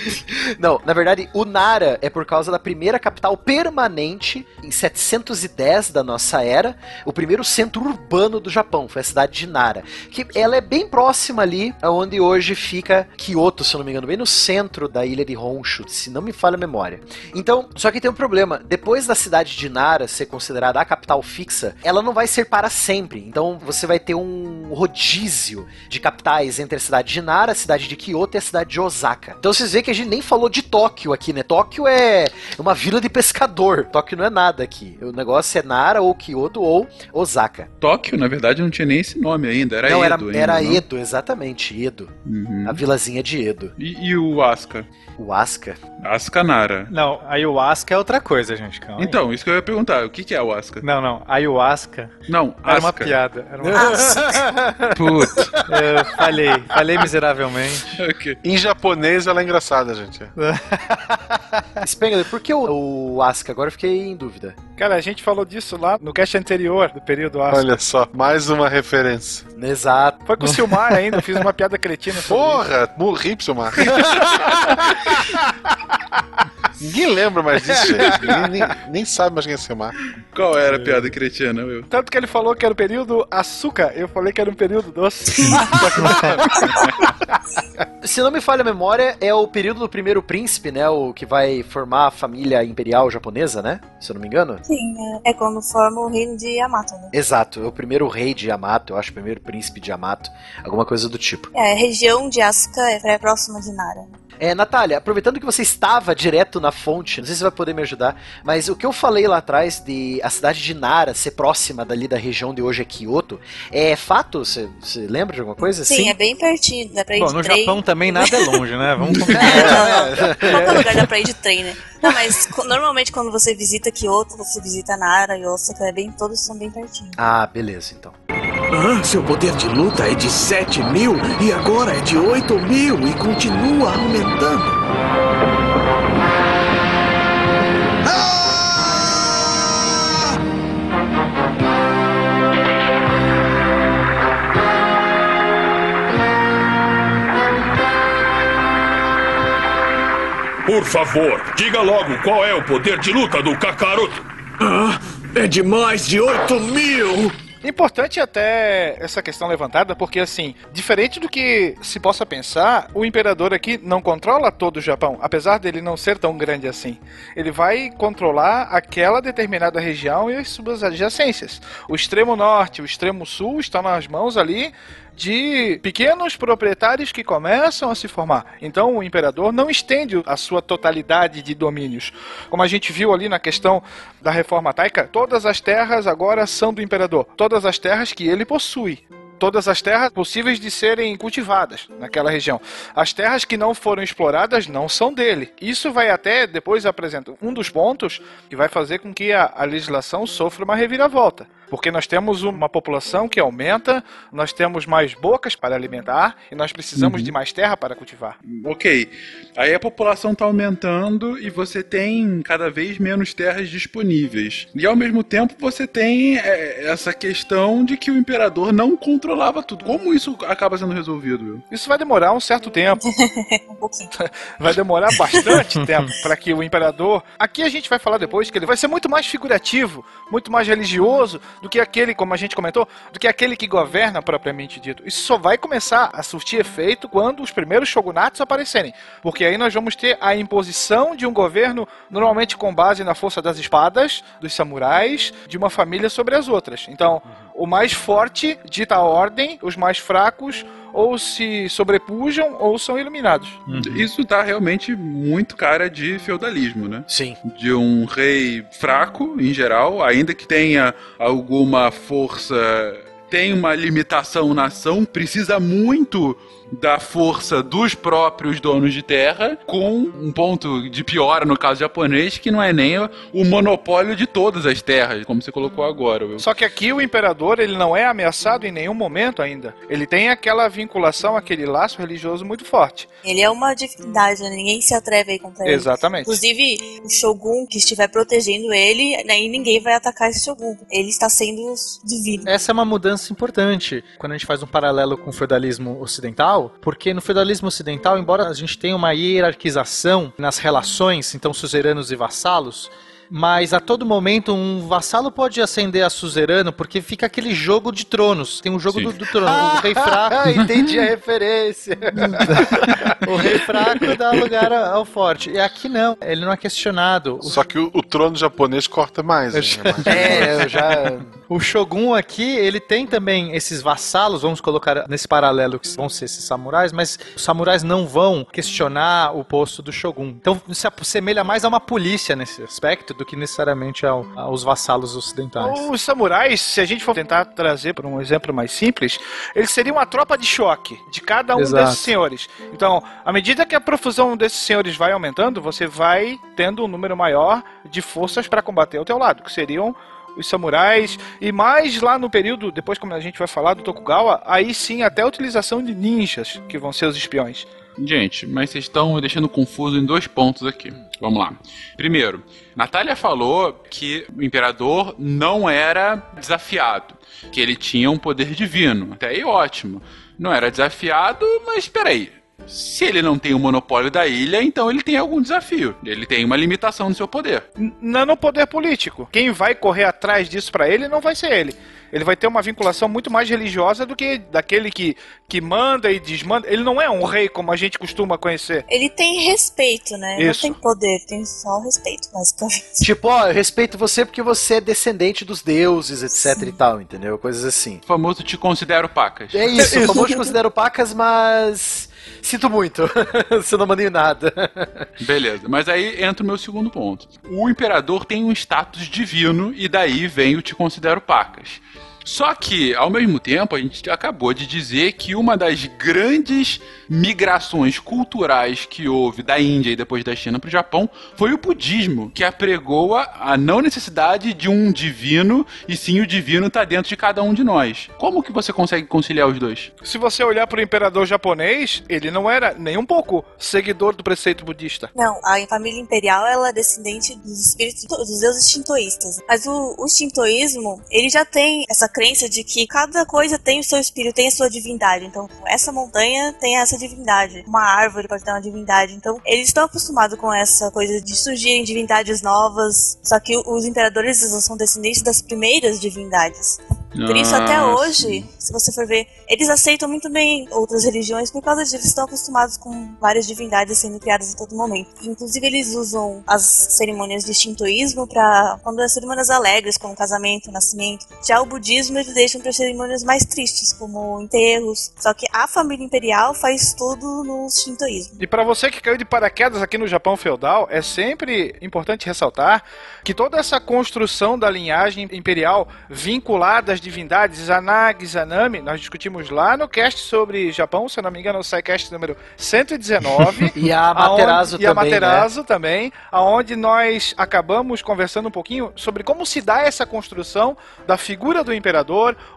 Não, na verdade, o Nara é por causa da primeira capital permanente em 710 da nossa era, o primeiro centro urbano do Japão, foi a cidade de Nara, que ela é bem próxima ali aonde hoje fica Kyoto, se eu não me engano, bem no centro da ilha de Honshu, se não me falha a memória. Então, só que tem um problema, depois da cidade de Nara ser considerada a capital fixa, ela não vai ser para sempre. Então, você vai ter um rodízio de capitais entre a cidade de Nara, a cidade de Kyoto e a cidade de Osaka. Então, vocês veem que a gente nem falou de Tóquio aqui, né? Tóquio é uma vila de pescador. Tóquio não é nada aqui. O negócio é Nara ou Kyoto ou Osaka. Tóquio, na verdade, não tinha nem esse nome ainda. Era não, Edo era, ainda, era não? Edo, exatamente, Edo. Uhum. A vilazinha de Edo. E, e o Asuka? O Asuka? Asuka Nara. Não, ayahuasca é outra coisa, gente. Calma aí. Então, isso que eu ia perguntar. O que, que é o Asuka? Não, não. Ayahuasca Não, era uma piada. Era uma... Puta. Eu falhei. Falei miseravelmente. Ok. Em japonês ela é engraçada, gente. Spengler, por que o, o Asuka? Agora eu fiquei em dúvida. Cara, a gente falou disso lá no cast anterior, do período Asuka. Olha só, mais uma referência. Exato. Foi com o Silmar ainda, fiz uma piada cretina. Porra, morri pro seu mar. Ninguém lembra mais disso, gente. Nem, nem- nem sabe mais quem é seu mar. Qual era a piada cretina, Will? Tanto que ele falou que era o período açúcar, eu falei que era um período doce. Se não me falha a memória, é o período do primeiro príncipe, né? O que vai formar a família imperial japonesa, né? Se eu não me engano. Sim, é, é quando forma o reino de Yamato, né? Exato, é o primeiro rei de Yamato, eu acho, o primeiro príncipe de Yamato, alguma coisa do tipo. É, a região de Asuka é próxima de Nara. É, Natália, aproveitando que você estava direto na fonte, não sei se você vai poder me ajudar, mas o que eu falei lá atrás de a cidade de Nara ser próxima dali da região de hoje é Kyoto, é fato? Você lembra de alguma coisa? Sim, é bem pertinho, dá pra ir Bom, de no trem. Japão também nada é longe, né? Vamos É, combinar. não, não. Qualquer lugar dá pra ir de trem, né? Não, mas normalmente quando você visita Kyoto, você visita Nara e Osaka, é bem, todos são bem pertinho. Ah, beleza, então. Ah, seu poder de luta é de 7 mil e agora é de 8 mil e continua aumentando. Por favor, diga logo qual é o poder de luta do Kakaroto. Ah, é de mais de 8 mil! Importante até essa questão levantada, porque assim, diferente do que se possa pensar, o imperador aqui não controla todo o Japão, apesar dele não ser tão grande assim. Ele vai controlar aquela determinada região e as suas adjacências. O extremo norte, o extremo sul estão nas mãos ali de pequenos proprietários que começam a se formar. Então o imperador não estende a sua totalidade de domínios. Como a gente viu ali na questão da reforma taika, todas as terras agora são do imperador. Todas as terras que ele possui. Todas as terras possíveis de serem cultivadas naquela região. As terras que não foram exploradas não são dele. Isso vai até depois apresentar um dos pontos que vai fazer com que a, a legislação sofra uma reviravolta. Porque nós temos uma população que aumenta, nós temos mais bocas para alimentar e nós precisamos Uhum. de mais terra para cultivar. Ok. Aí a população tá aumentando e você tem cada vez menos terras disponíveis. E ao mesmo tempo você tem é, essa questão de que o imperador não controlava tudo. Como isso acaba sendo resolvido, Will? Isso vai demorar um certo tempo. um pouquinho. Vai demorar bastante tempo para que o imperador. Aqui a gente vai falar depois que ele vai ser muito mais figurativo, muito mais religioso do que aquele, como a gente comentou, do que aquele que governa propriamente dito. Isso só vai começar a surtir efeito quando os primeiros shogunatos aparecerem, porque aí nós vamos ter a imposição de um governo normalmente com base na força das espadas, dos samurais, de uma família sobre as outras. Então, o mais forte dita a ordem, os mais fracos ou se sobrepujam ou são iluminados. Isso tá realmente muito cara de feudalismo, né? Sim. De um rei fraco, em geral, ainda que tenha alguma força, tem uma limitação na ação, precisa muito da força dos próprios donos de terra, com um ponto de piora no caso japonês, que não é nem o monopólio de todas as terras, como você colocou agora. Will. Só que aqui o imperador ele não é ameaçado em nenhum momento ainda. Ele tem aquela vinculação, aquele laço religioso muito forte. Ele é uma divindade, né? ninguém se atreve aí contra ele. Exatamente. Inclusive, o Shogun que estiver protegendo ele, aí ninguém vai atacar esse Shogun. Ele está sendo divino. Essa é uma mudança importante quando a gente faz um paralelo com o feudalismo ocidental, porque no feudalismo ocidental, embora a gente tenha uma hierarquização nas relações, então suzeranos e vassalos, mas a todo momento um vassalo pode ascender a suzerano porque fica aquele jogo de tronos. Tem um jogo do, do trono. O rei fraco. Entendi a referência. o rei fraco dá lugar ao forte. E aqui não, ele não é questionado. O Só que o, o trono japonês corta mais. hein? É, eu já. O Shogun aqui, ele tem também esses vassalos, vamos colocar nesse paralelo que vão ser esses samurais, mas os samurais não vão questionar o posto do Shogun. Então se assemelha mais a uma polícia nesse aspecto do que necessariamente ao- aos vassalos ocidentais. Os samurais, se a gente for tentar trazer para um exemplo mais simples, eles seriam uma tropa de choque de cada um Exato. desses senhores. Então, à medida que a profusão desses senhores vai aumentando, você vai tendo um número maior de forças para combater ao teu lado, que seriam os samurais, e mais lá no período, depois como a gente vai falar do Tokugawa, aí sim até a utilização de ninjas, que vão ser os espiões. Gente, mas vocês estão me deixando confuso em dois pontos aqui. Vamos lá. Primeiro, Natália falou que o imperador não era desafiado, que ele tinha um poder divino. Até aí ótimo. Não era desafiado, mas peraí. Se ele não tem o monopólio da ilha, então ele tem algum desafio. Ele tem uma limitação no seu poder. Não é no poder político. Quem vai correr atrás disso para ele não vai ser ele. Ele vai ter uma vinculação muito mais religiosa do que daquele que, que manda e desmanda. Ele não é um rei como a gente costuma conhecer. Ele tem respeito, né? Isso. Não tem poder, tem só respeito, basicamente. Tipo, ó, eu respeito você porque você é descendente dos deuses, etc e tal, entendeu? Coisas assim. O famoso te considero pacas. É isso, o famoso considero pacas, mas. Sinto muito. Você não mandei nada. Beleza, mas aí entra o meu segundo ponto. O imperador tem um status divino e daí vem o te considero pacas. Só que, ao mesmo tempo, a gente acabou de dizer que uma das grandes migrações culturais que houve da Índia e depois da China para o Japão foi o budismo, que apregoa a não necessidade de um divino, e sim o divino está dentro de cada um de nós. Como que você consegue conciliar os dois? Se você olhar para o imperador japonês, ele não era nem um pouco seguidor do preceito budista. Não, a família imperial ela é descendente dos espíritos dos deuses shintoístas. Mas o, o shintoísmo, ele já tem essa crença de que cada coisa tem o seu espírito, tem a sua divindade. Então, essa montanha tem essa divindade. Uma árvore pode ter uma divindade. Então, eles estão acostumados com essa coisa de surgirem divindades novas. Só que os imperadores são descendentes das primeiras divindades. Por isso, até Ah, hoje, se você for ver, eles aceitam muito bem outras religiões por causa disso. Eles estão acostumados com várias divindades sendo criadas em todo momento. Inclusive, eles usam as cerimônias de shintoísmo para quando é cerimônias alegres, como casamento, nascimento. Já o budismo, eles deixam para cerimônias mais tristes, como enterros. Só que a família imperial faz tudo no shintoísmo. E para você que caiu de paraquedas aqui no Japão feudal, é sempre importante ressaltar que toda essa construção da linhagem imperial vinculada às divindades, Zanagi, Zanami, nós discutimos lá no cast sobre Japão, se eu não me engano, o SciCast número 119. E a Materazo aonde, E a também, né? Materazo também, aonde nós acabamos conversando um pouquinho sobre como se dá essa construção da figura do imperador,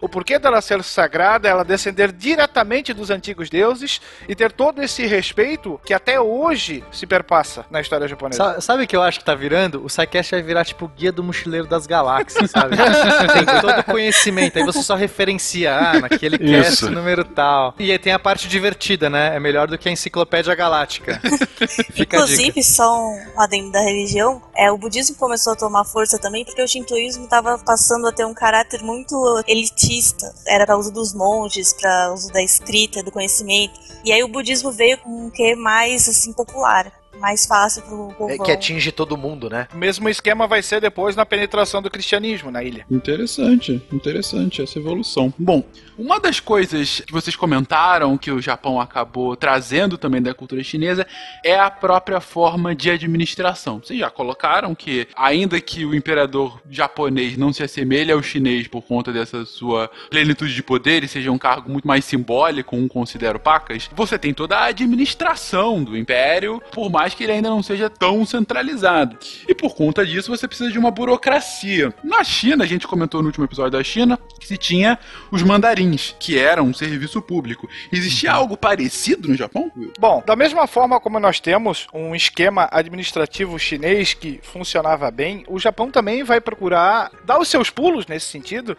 o porquê dela ser sagrada, ela descender diretamente dos antigos deuses e ter todo esse respeito que até hoje se perpassa na história japonesa. Sa- Sabe o que eu acho que tá virando? O SciCast vai virar tipo o guia do mochileiro das galáxias, sabe? tem todo o conhecimento, aí você só referencia, ah, naquele cast Isso. número tal. E aí tem a parte divertida, né? É melhor do que a enciclopédia galáctica. Fica. Inclusive, só um adendo da religião, é, o budismo começou a tomar força também porque o shintoísmo estava passando a ter um caráter muito elitista. Era para uso dos monges, para uso da escrita, do conhecimento. E aí o budismo veio com um que mais assim popular, mais fácil pro povo. É, que atinge todo mundo, né? O mesmo esquema vai ser depois na penetração do cristianismo na ilha. Interessante, interessante essa evolução. Bom, uma das coisas que vocês comentaram que o Japão acabou trazendo também da cultura chinesa é a própria forma de administração. Vocês já colocaram que, ainda que o imperador japonês não se assemelhe ao chinês por conta dessa sua plenitude de poder e seja um cargo muito mais simbólico, um considero pacas, você tem toda a administração do império, por mais que ele ainda não seja tão centralizado. E por conta disso, você precisa de uma burocracia. Na China, a gente comentou no último episódio da China, que se tinha os mandarins, que eram um serviço público. Existia algo parecido no Japão? Bom, da mesma forma como nós temos um esquema administrativo chinês que funcionava bem, o Japão também vai procurar dar os seus pulos nesse sentido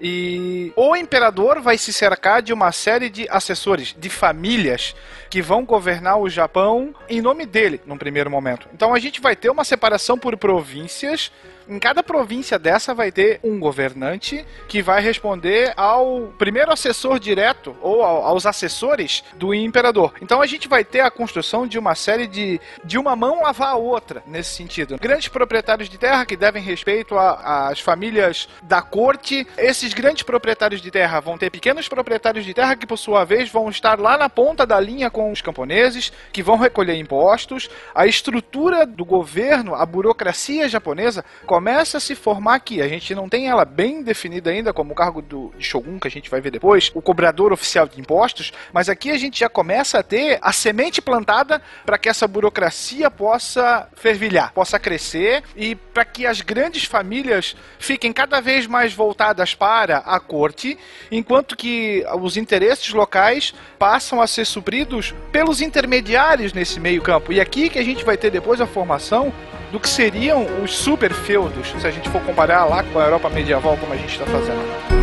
E o imperador vai se cercar de uma série de assessores, de famílias que vão governar o Japão em nome dele, num primeiro momento. Então a gente vai ter uma separação por províncias. Em cada província dessa vai ter um governante que vai responder ao primeiro assessor direto ou ao- aos assessores do imperador. Então a gente vai ter a construção de uma série de de uma mão lavar a outra nesse sentido. Grandes proprietários de terra que devem respeito às famílias da corte. Esses grandes proprietários de terra vão ter pequenos proprietários de terra que por sua vez vão estar lá na ponta da linha com os camponeses, que vão recolher impostos. A estrutura do governo, a burocracia japonesa começa a se formar aqui. A gente não tem ela bem definida ainda como o cargo do de shogun que a gente vai ver depois, o cobrador oficial de impostos, mas aqui a gente já começa a ter a semente plantada para que essa burocracia possa fervilhar, possa crescer e para que as grandes famílias fiquem cada vez mais voltadas para a corte, enquanto que os interesses locais passam a ser supridos pelos intermediários nesse meio campo. E aqui que a gente vai ter depois a formação do que seriam os super feudos, se a gente for comparar lá com a Europa medieval como a gente está fazendo.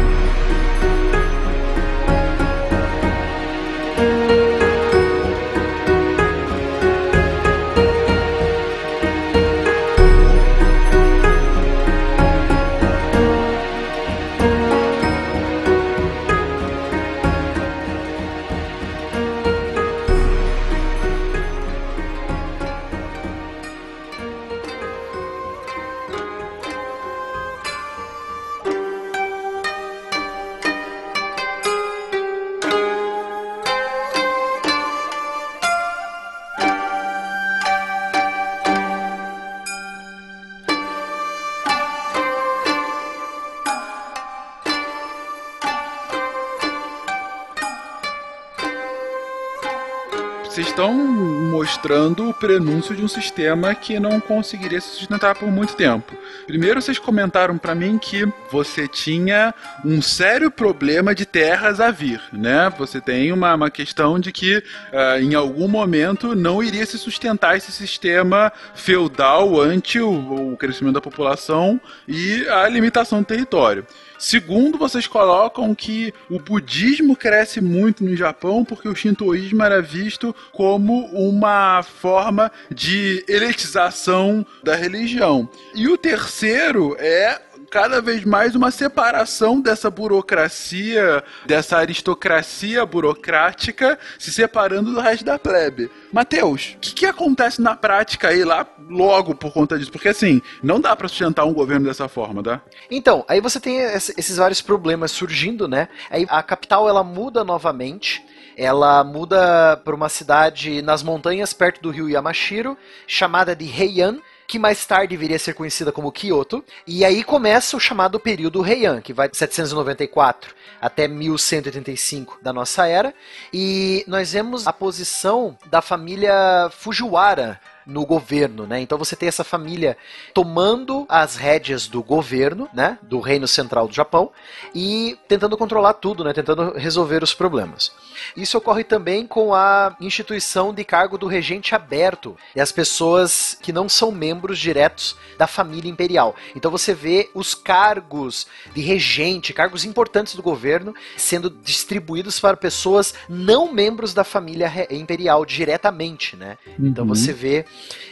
Mostrando o prenúncio de um sistema que não conseguiria se sustentar por muito tempo. Primeiro, vocês comentaram pra mim que você tinha um sério problema de terras a vir, né? Você tem uma, uma questão de que ah, em algum momento não iria se sustentar esse sistema feudal ante o, o crescimento da população e a limitação do território. Segundo, vocês colocam que o budismo cresce muito no Japão porque o shintoísmo era visto como uma forma de elitização da religião. E o terceiro é cada vez mais uma separação dessa burocracia, dessa aristocracia burocrática, se separando do resto da plebe. Mateus, o que, que acontece na prática aí lá logo por conta disso? Porque assim, não dá pra sustentar um governo dessa forma, tá? Então, aí você tem esse- esses vários problemas surgindo, né? Aí a capital ela muda novamente. Ela muda para uma cidade nas montanhas perto do rio Yamashiro, chamada de Heian, que mais tarde viria a ser conhecida como Kyoto. E aí começa o chamado período Heian, que vai de 794 até 1185 da nossa era. E nós vemos a posição da família Fujiwara no governo, né? Então você tem essa família tomando as rédeas do governo, né? Do reino central do Japão e tentando controlar tudo, né? Tentando resolver os problemas. Isso ocorre também com a instituição de cargo do regente aberto e as pessoas que não são membros diretos da família imperial. Então você vê os cargos de regente, cargos importantes do governo, sendo distribuídos para pessoas não membros da família imperial diretamente, né? Então Uhum. você vê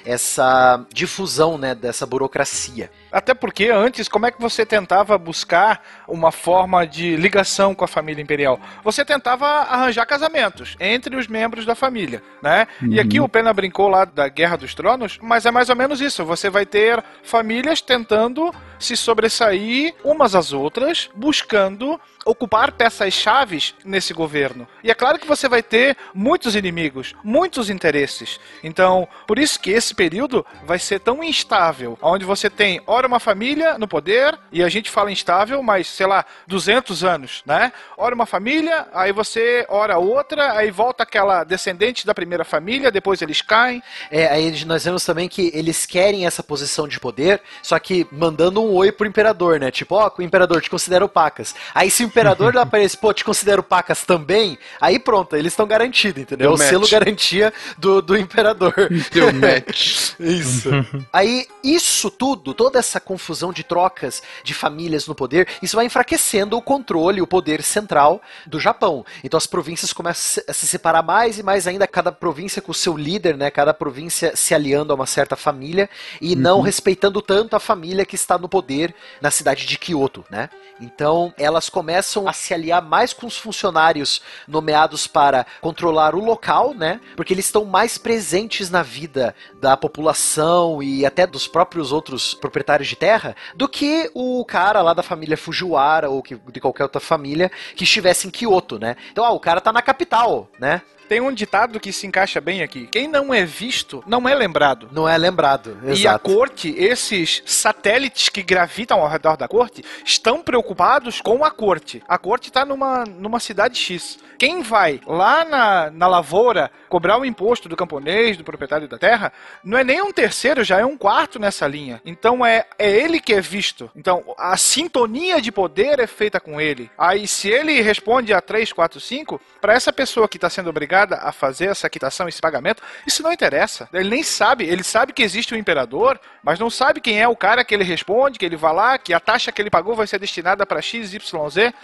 essa difusão, né, dessa burocracia. Até porque antes, como é que você tentava buscar uma forma de ligação com a família imperial? Você tentava arranjar casamentos entre os membros da família, né? E aqui o Pena brincou lá da Guerra dos Tronos, mas é mais ou menos isso. Você vai ter famílias tentando se sobressair umas às outras, buscando ocupar peças chaves nesse governo. E é claro que você vai ter muitos inimigos, muitos interesses. Então, por isso que esse período vai ser tão instável, onde você tem ora uma família no poder, e a gente fala instável, mas sei lá, 200 anos, né? Ora uma família, aí você ora outra, aí volta aquela descendente da primeira família, depois eles caem. É, aí nós vemos também que eles querem essa posição de poder, só que mandando um oi pro imperador, né? Tipo, ó, o imperador te considera o pacas. Aí se o imperador lá aparece, pô, te considero pacas também, aí pronto, eles estão garantidos, entendeu? Deu o selo match. garantia do, do imperador. Deu match. Isso. Aí, isso tudo, toda essa confusão de trocas de famílias no poder, isso vai enfraquecendo o controle, o poder central do Japão. Então as províncias começam a se separar mais e mais ainda, cada província com o seu líder, né? Cada província se aliando a uma certa família e não Uhum. respeitando tanto a família que está no poder na cidade de Kyoto, né? Então elas começam a se aliar mais com os funcionários nomeados para controlar o local, né? Porque eles estão mais presentes na vida da população e até dos próprios outros proprietários de terra do que o cara lá da família Fujiwara ou que- de qualquer outra família que estivesse em Kyoto, né? Então, ah, o cara tá na capital, né? Tem um ditado que se encaixa bem aqui. Quem não é visto, não é lembrado. Não é lembrado, E a exato. corte, esses satélites que gravitam ao redor da corte, estão preocupados com a corte. A corte está numa, numa cidade X. Quem vai lá na, na lavoura cobrar o imposto do camponês, do proprietário da terra, não é nem um terceiro, já é um quarto nessa linha. Então é, é ele que é visto. Então a sintonia de poder é feita com ele. Aí se ele responde a 3, 4, 5, para essa pessoa que está sendo obrigada a fazer essa quitação, esse pagamento, isso não interessa. Ele nem sabe. Ele sabe que existe o imperador, mas não sabe quem é o cara que ele responde, que ele vai lá, que a taxa que ele pagou vai ser destinada para XYZ.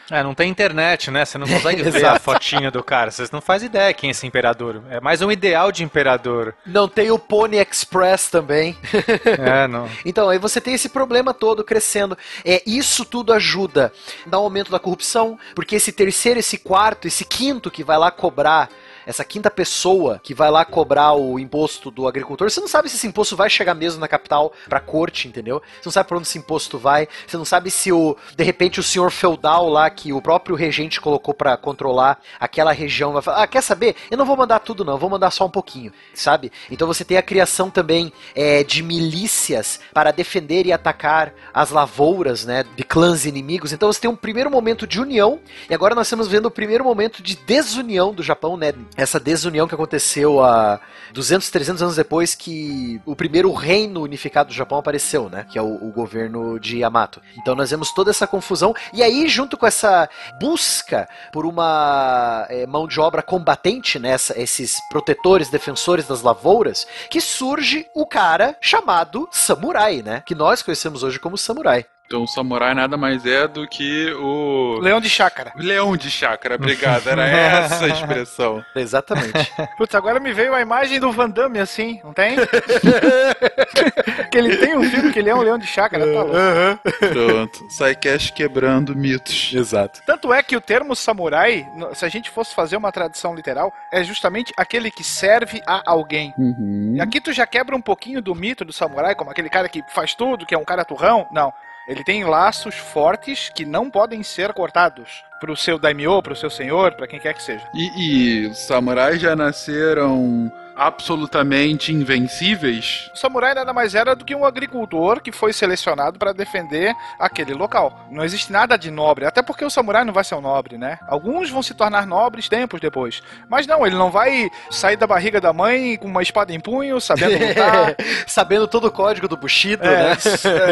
É, não tem internet, né? Você não consegue ver a fotinha do cara. Vocês não fazem ideia quem é esse imperador. É mais um ideal de imperador. Não tem o Pony Express também. É, não. Então, aí você tem esse problema todo crescendo. É, isso tudo ajuda no aumento da corrupção, porque esse terceiro, esse quarto, esse quinto que vai lá cobrar essa quinta pessoa que vai lá cobrar o imposto do agricultor, você não sabe se esse imposto vai chegar mesmo na capital pra corte, entendeu? Você não sabe pra onde esse imposto vai, você não sabe se o de repente o senhor feudal lá que o próprio regente colocou pra controlar aquela região vai falar: "Ah, quer saber? Eu não vou mandar tudo não, vou mandar só um pouquinho", sabe? Então você tem a criação também é, de milícias para defender e atacar as lavouras, né, de clãs inimigos. Então você tem um primeiro momento de união e agora nós estamos vendo o primeiro momento de desunião do Japão, né? Essa desunião que aconteceu há 200, 300 anos depois que o primeiro reino unificado do Japão apareceu, né? Que é o, o governo de Yamato. Então nós vemos toda essa confusão e aí junto com essa busca por uma eh, mão de obra combatente, né? essa- esses protetores, defensores das lavouras, que surge o cara chamado samurai, né? Que nós conhecemos hoje como samurai. Então o samurai nada mais é do que o. Leão de chácara. Leão de chácara, obrigado. Era essa a expressão. Exatamente. Putz, agora me veio a imagem do Van Damme assim, não tem? que ele tem um filme que ele é um leão de chácara, tá louco. Pronto. Psycast quebrando mitos. Exato. Tanto é que o termo samurai, se a gente fosse fazer uma tradução literal, é justamente aquele que serve a alguém. Uhum. E aqui tu já quebra um pouquinho do mito do samurai, como aquele cara que faz tudo, que é um cara turrão. Não. Ele tem laços fortes que não podem ser cortados. Pro seu daimyo, pro seu senhor, pra quem quer que seja. E, e os samurais já nasceram absolutamente invencíveis? O samurai nada mais era do que um agricultor que foi selecionado para defender aquele local. Não existe nada de nobre, até porque o samurai não vai ser um nobre, né? Alguns vão se tornar nobres tempos depois. Mas não, ele não vai sair da barriga da mãe com uma espada em punho, sabendo lutar, Sabendo todo o código do Bushido, é, né?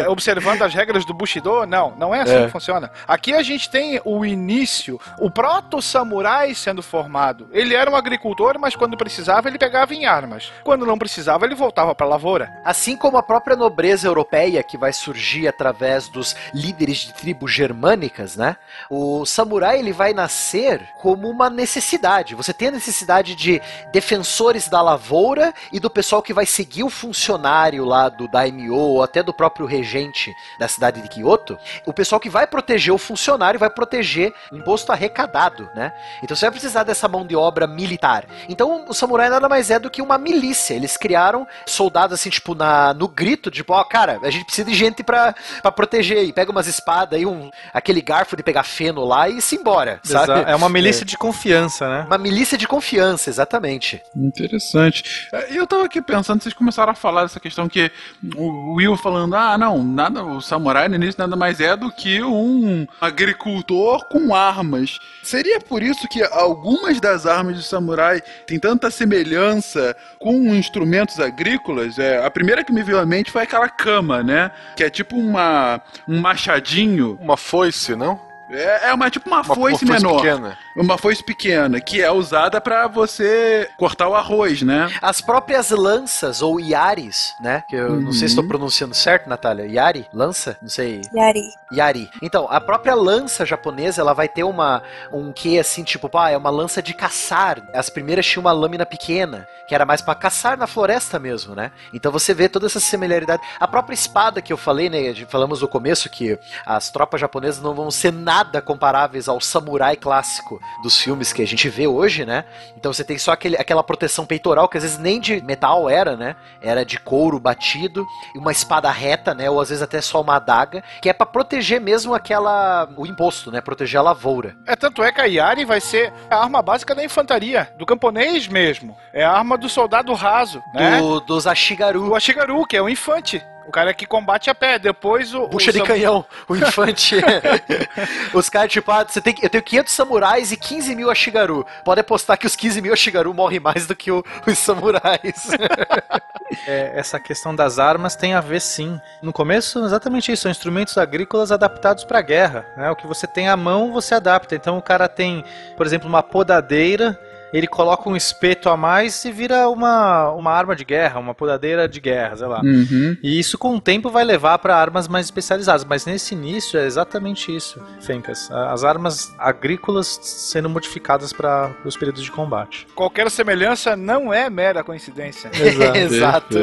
é, observando as regras do Bushido. Não, não é assim É. que funciona. Aqui a gente tem o início, o proto-samurai sendo formado. Ele era um agricultor, mas quando precisava ele pegava em armas. Quando não precisava ele voltava para a lavoura. Assim como a própria nobreza europeia que vai surgir através dos líderes de tribos germânicas, né? O samurai ele vai nascer como uma necessidade. Você tem a necessidade de defensores da lavoura e do pessoal que vai seguir o funcionário lá do daimyo ou até do próprio regente da cidade de Kyoto. O pessoal que vai proteger o funcionário vai proteger o imposto arrecadado, né? Então você vai precisar dessa mão de obra militar. Então o samurai nada mais é do que uma milícia. Eles criaram soldados assim, tipo, na, no grito, tipo, ó, cara, a gente precisa de gente pra, pra proteger. E pega umas espadas aí, um, aquele garfo de pegar feno lá e se embora, sabe? É uma milícia de confiança, né? Uma milícia de confiança, exatamente. Interessante. É, Eu tava aqui pensando, vocês começaram a falar dessa questão que o Will falando, ah, não, nada, o samurai no início nada mais é do que um agricultor com armas. Seria por isso que algumas das armas do samurai têm tanta semelhança com instrumentos agrícolas? É, a primeira que me veio à mente foi aquela cama, né? Que é tipo uma, um machadinho. Uma foice, não? É, é uma tipo uma, Uma foice, foice menor. pequena. Uma foice pequena, que é usada pra você cortar o arroz, né? As próprias lanças, ou iares, né? Que eu não sei se estou pronunciando certo, Natália. Yari? Lança? Não sei. Yari. Yari. Então, a própria lança japonesa, ela vai ter uma um que assim, tipo, pá, é uma lança de caçar. As primeiras tinham uma lâmina pequena, que era mais pra caçar na floresta mesmo, né? Então você vê toda essa similaridade. A própria espada que eu falei, né, falamos no começo que as tropas japonesas não vão ser nada comparáveis ao samurai clássico dos filmes que a gente vê hoje, né? Então você tem só aquele, aquela proteção peitoral que às vezes nem de metal era, né? Era de couro batido e uma espada reta, né? Ou às vezes até só uma adaga, que é pra proteger mesmo aquela o imposto, né? Proteger a lavoura. É tanto é que a Yari vai ser a arma básica da infantaria, do camponês mesmo. É a arma do soldado raso, né? Do, dos Ashigaru. O Ashigaru, que é o infante. O cara que combate a pé. Depois o. Bucha o de sam- canhão, o infante. os caras, tipo, ah, você tem, eu tenho 500 samurais e 15 mil Ashigaru. Pode apostar que os 15 mil Ashigaru morrem mais do que o- os samurais. É, essa questão das armas tem a ver sim. No começo, exatamente isso, são instrumentos agrícolas adaptados para guerra. Né? O que você tem à mão, você adapta. Então o cara tem, por exemplo, uma podadeira, ele coloca um espeto a mais e vira uma, uma arma de guerra, uma podadeira de guerra, sei lá. Uhum. E isso com o tempo vai levar para armas mais especializadas, mas nesse início é exatamente isso, Fencas. As armas agrícolas sendo modificadas para os períodos de combate. Qualquer semelhança não é mera coincidência. Exato.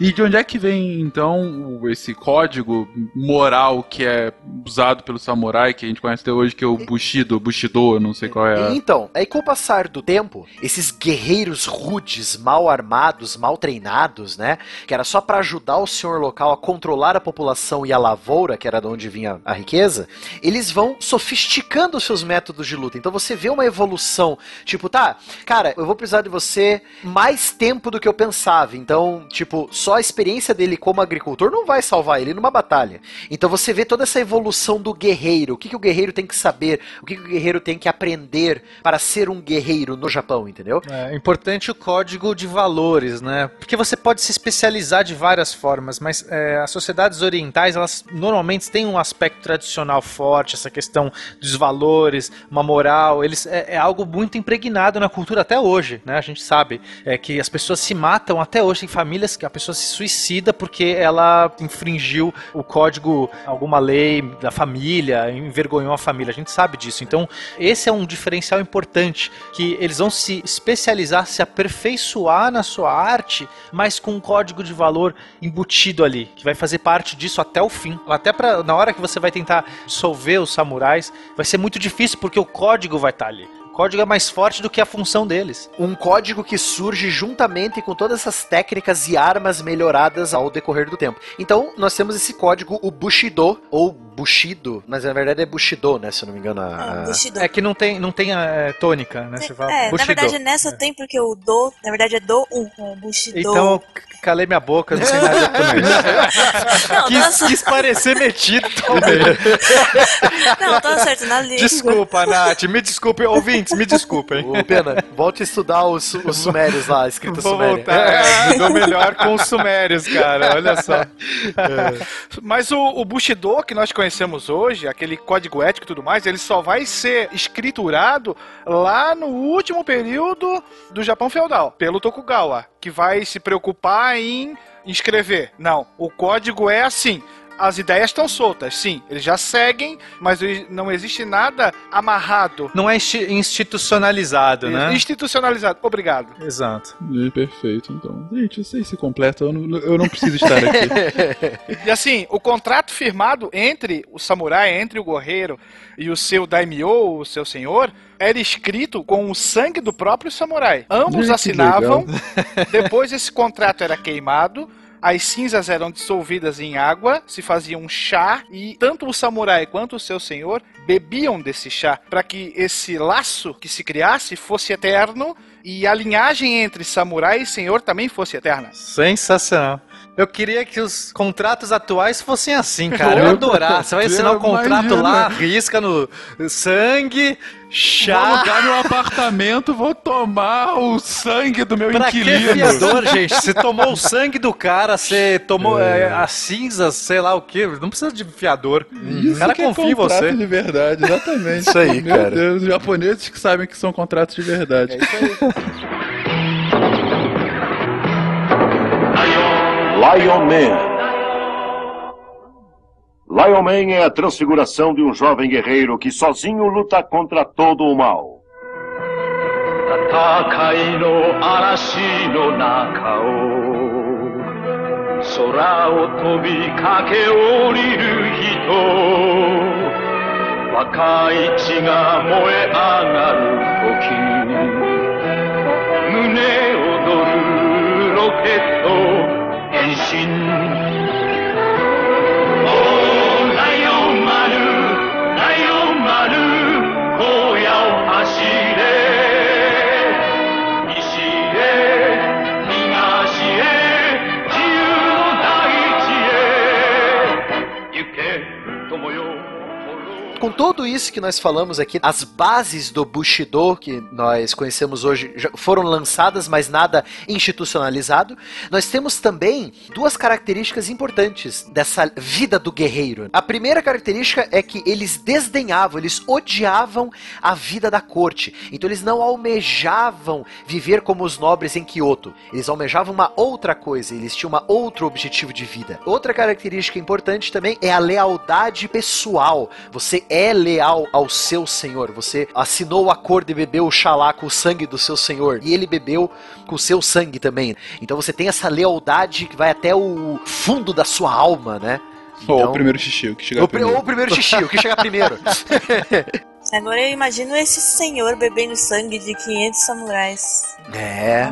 E de onde é que vem, então, esse código moral que é usado pelo samurai, que a gente conhece até hoje, que é o Bushido, Bushido, eu não sei qual é. a- Então, aí com o passar do tempo, esses guerreiros rudes, mal armados, mal treinados, né? Que era só pra ajudar o senhor local a controlar a população e a lavoura, que era de onde vinha a riqueza, eles vão sofisticando os seus métodos de luta. Então você vê uma evolução, tipo, tá, cara, eu vou precisar de você mais tempo do que eu pensava. Então, tipo, só a experiência dele como agricultor não vai salvar ele numa batalha. Então você vê toda essa evolução do guerreiro. O que, que o guerreiro tem que saber? O que, que o guerreiro tem que aprender para ser um guerreiro no Japão, entendeu? É importante o código de valores, né? Porque você pode se especializar de várias formas, mas é, as sociedades orientais, elas normalmente têm um aspecto tradicional forte, essa questão dos valores, uma moral, eles é, é algo muito impregnado na cultura até hoje, né? A gente sabe é, que as pessoas se matam até hoje, tem famílias que a pessoa se suicida porque ela infringiu o código, alguma lei da família, envergonhou a família, a gente sabe disso. Então, esse é um diferencial importante que eles vão se especializar, se aperfeiçoar na sua arte, mas com um código de valor embutido ali, que vai fazer parte disso até o fim. Até para na hora que você vai tentar dissolver os samurais, vai ser muito difícil porque o código vai estar ali. O código é mais forte do que a função deles. Um código que surge juntamente com todas essas técnicas e armas melhoradas ao decorrer do tempo. Então, nós temos esse código, o Bushido, ou Bushido, mas na verdade é Bushido, né? Se eu não me engano. a- a- Bushido. É que não tem, não tem é, tônica, né? Você fala É, na verdade nessa tem porque o do, na verdade é do um, é Bushido. Então calei minha boca, não sei nada japonês. Não, quis, tá quis parecer metido Não, tá certo, na língua. Desculpa, Nath, me desculpe, ouvintes, me desculpem. Ô, Pena, volte a estudar os, os sumérios lá, a escrita Vou suméria. voltar, é, me dou melhor com os sumérios, cara, olha só. Mas o, o Bushido que nós conhecemos hoje, aquele código ético e tudo mais, ele só vai ser escriturado lá no último período do Japão feudal, pelo Tokugawa, que vai se preocupar em escrever. Não, o código é assim. As ideias estão soltas, sim, eles já seguem, mas não existe nada amarrado, Não é insti- institucionalizado, né? institucionalizado. Obrigado. Exato. É, perfeito, então. Gente, isso aí se completa, eu não, eu não preciso estar aqui. E assim, o contrato firmado entre o samurai, entre o guerreiro e o seu daimyo, o seu senhor, era escrito com o sangue do próprio samurai. Ambos assinavam, depois esse contrato era queimado. As cinzas eram dissolvidas em água, se fazia um chá e tanto o samurai quanto o seu senhor bebiam desse chá para que esse laço que se criasse fosse eterno e a linhagem entre samurai e senhor também fosse eterna. Sensacional. Eu queria que os contratos atuais fossem assim, cara. Eu adorar. Você vai assinar um contrato Imagina. lá, risca no sangue, Vou alugar meu apartamento, vou tomar o sangue do meu Pra que inquilino. fiador, gente? Você tomou o sangue do cara, você tomou é, as cinzas, sei lá o que. Não precisa de fiador. Isso o cara que é confia em contrato você. de verdade, exatamente. Isso aí, Meu cara. Deus, os japoneses que sabem que são contratos de verdade. Lion Man. Lion Man é a transfiguração de um jovem guerreiro que sozinho luta contra todo o mal. Com tudo isso que nós falamos aqui, as bases do Bushido que nós conhecemos hoje foram lançadas, mas nada institucionalizado. Nós temos também duas características importantes dessa vida do guerreiro. A primeira característica é que eles desdenhavam, eles odiavam a vida da corte. Então eles não almejavam viver como os nobres em Kyoto. Eles almejavam uma outra coisa, eles tinham uma outro objetivo de vida. Outra característica importante também é a lealdade pessoal. Você é leal ao seu senhor. Você assinou o acordo e bebeu o xalá com o sangue do seu senhor. E ele bebeu com o seu sangue também. Então você tem essa lealdade que vai até o fundo da sua alma, né? Ou Então- o primeiro xixi, o que chegar Ou, pri- primeiro. ou o primeiro xixi, o que chegar primeiro. Agora eu imagino esse senhor bebendo sangue de 500 samurais. É.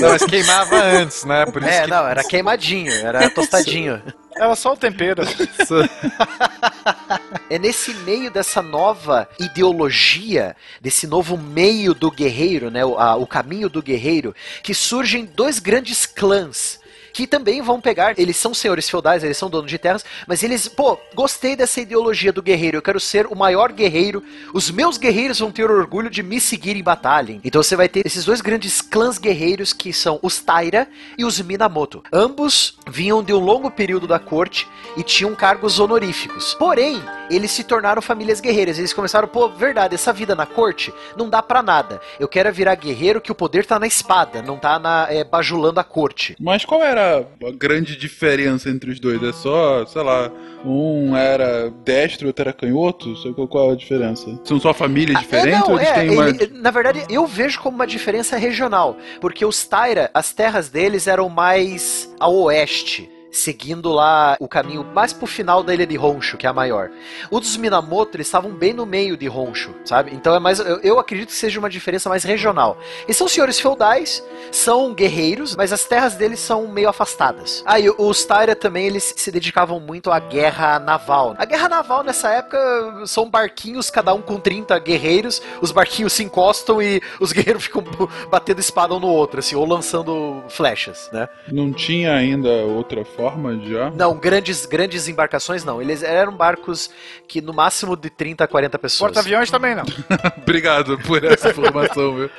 Não, mas queimava antes, né? Por isso é, que- não, era queimadinho, era tostadinho. Era só o tempero. É nesse meio dessa nova ideologia, desse novo meio do guerreiro, né, o, a- o caminho do guerreiro, que surgem dois grandes clãs. Que também vão pegar, eles são senhores feudais, eles são donos de terras, mas eles, pô, gostei dessa ideologia do guerreiro, eu quero ser o maior guerreiro, os meus guerreiros vão ter orgulho de me seguir em batalha. Então você vai ter esses dois grandes clãs guerreiros que são os Taira e os Minamoto. Ambos vinham de um longo período da corte e tinham cargos honoríficos. Porém, eles se tornaram famílias guerreiras. Eles começaram, pô, verdade, essa vida na corte não dá pra nada. Eu quero é virar guerreiro que o poder tá na espada, não tá na, é, bajulando a corte. Mas qual era a grande diferença entre os dois? É só, sei lá, um era destro e outro era canhoto? Sei qual, é a diferença? São só famílias diferentes É, não, eles é, têm uma... ele- na verdade, eu vejo como uma diferença regional, porque os Taira, as terras deles eram mais ao oeste. Seguindo lá o caminho mais pro final da ilha de Honshu, que é a maior. O dos Minamoto, eles estavam bem no meio de Honshu, sabe? Então é mais. Eu, eu acredito que seja uma diferença mais regional. Eles são senhores feudais, são guerreiros, mas as terras deles são meio afastadas. Aí os Taira também, eles se dedicavam muito à guerra naval. A guerra naval nessa época são barquinhos, cada um com 30 guerreiros, os barquinhos se encostam e os guerreiros ficam batendo espada um no outro, assim, ou lançando flechas, né? Não tinha ainda outra forma já? Não, grandes, grandes embarcações não. Eles eram barcos que no máximo de 30 a 40 pessoas. Porta-aviões também não. Obrigado por essa informação, viu?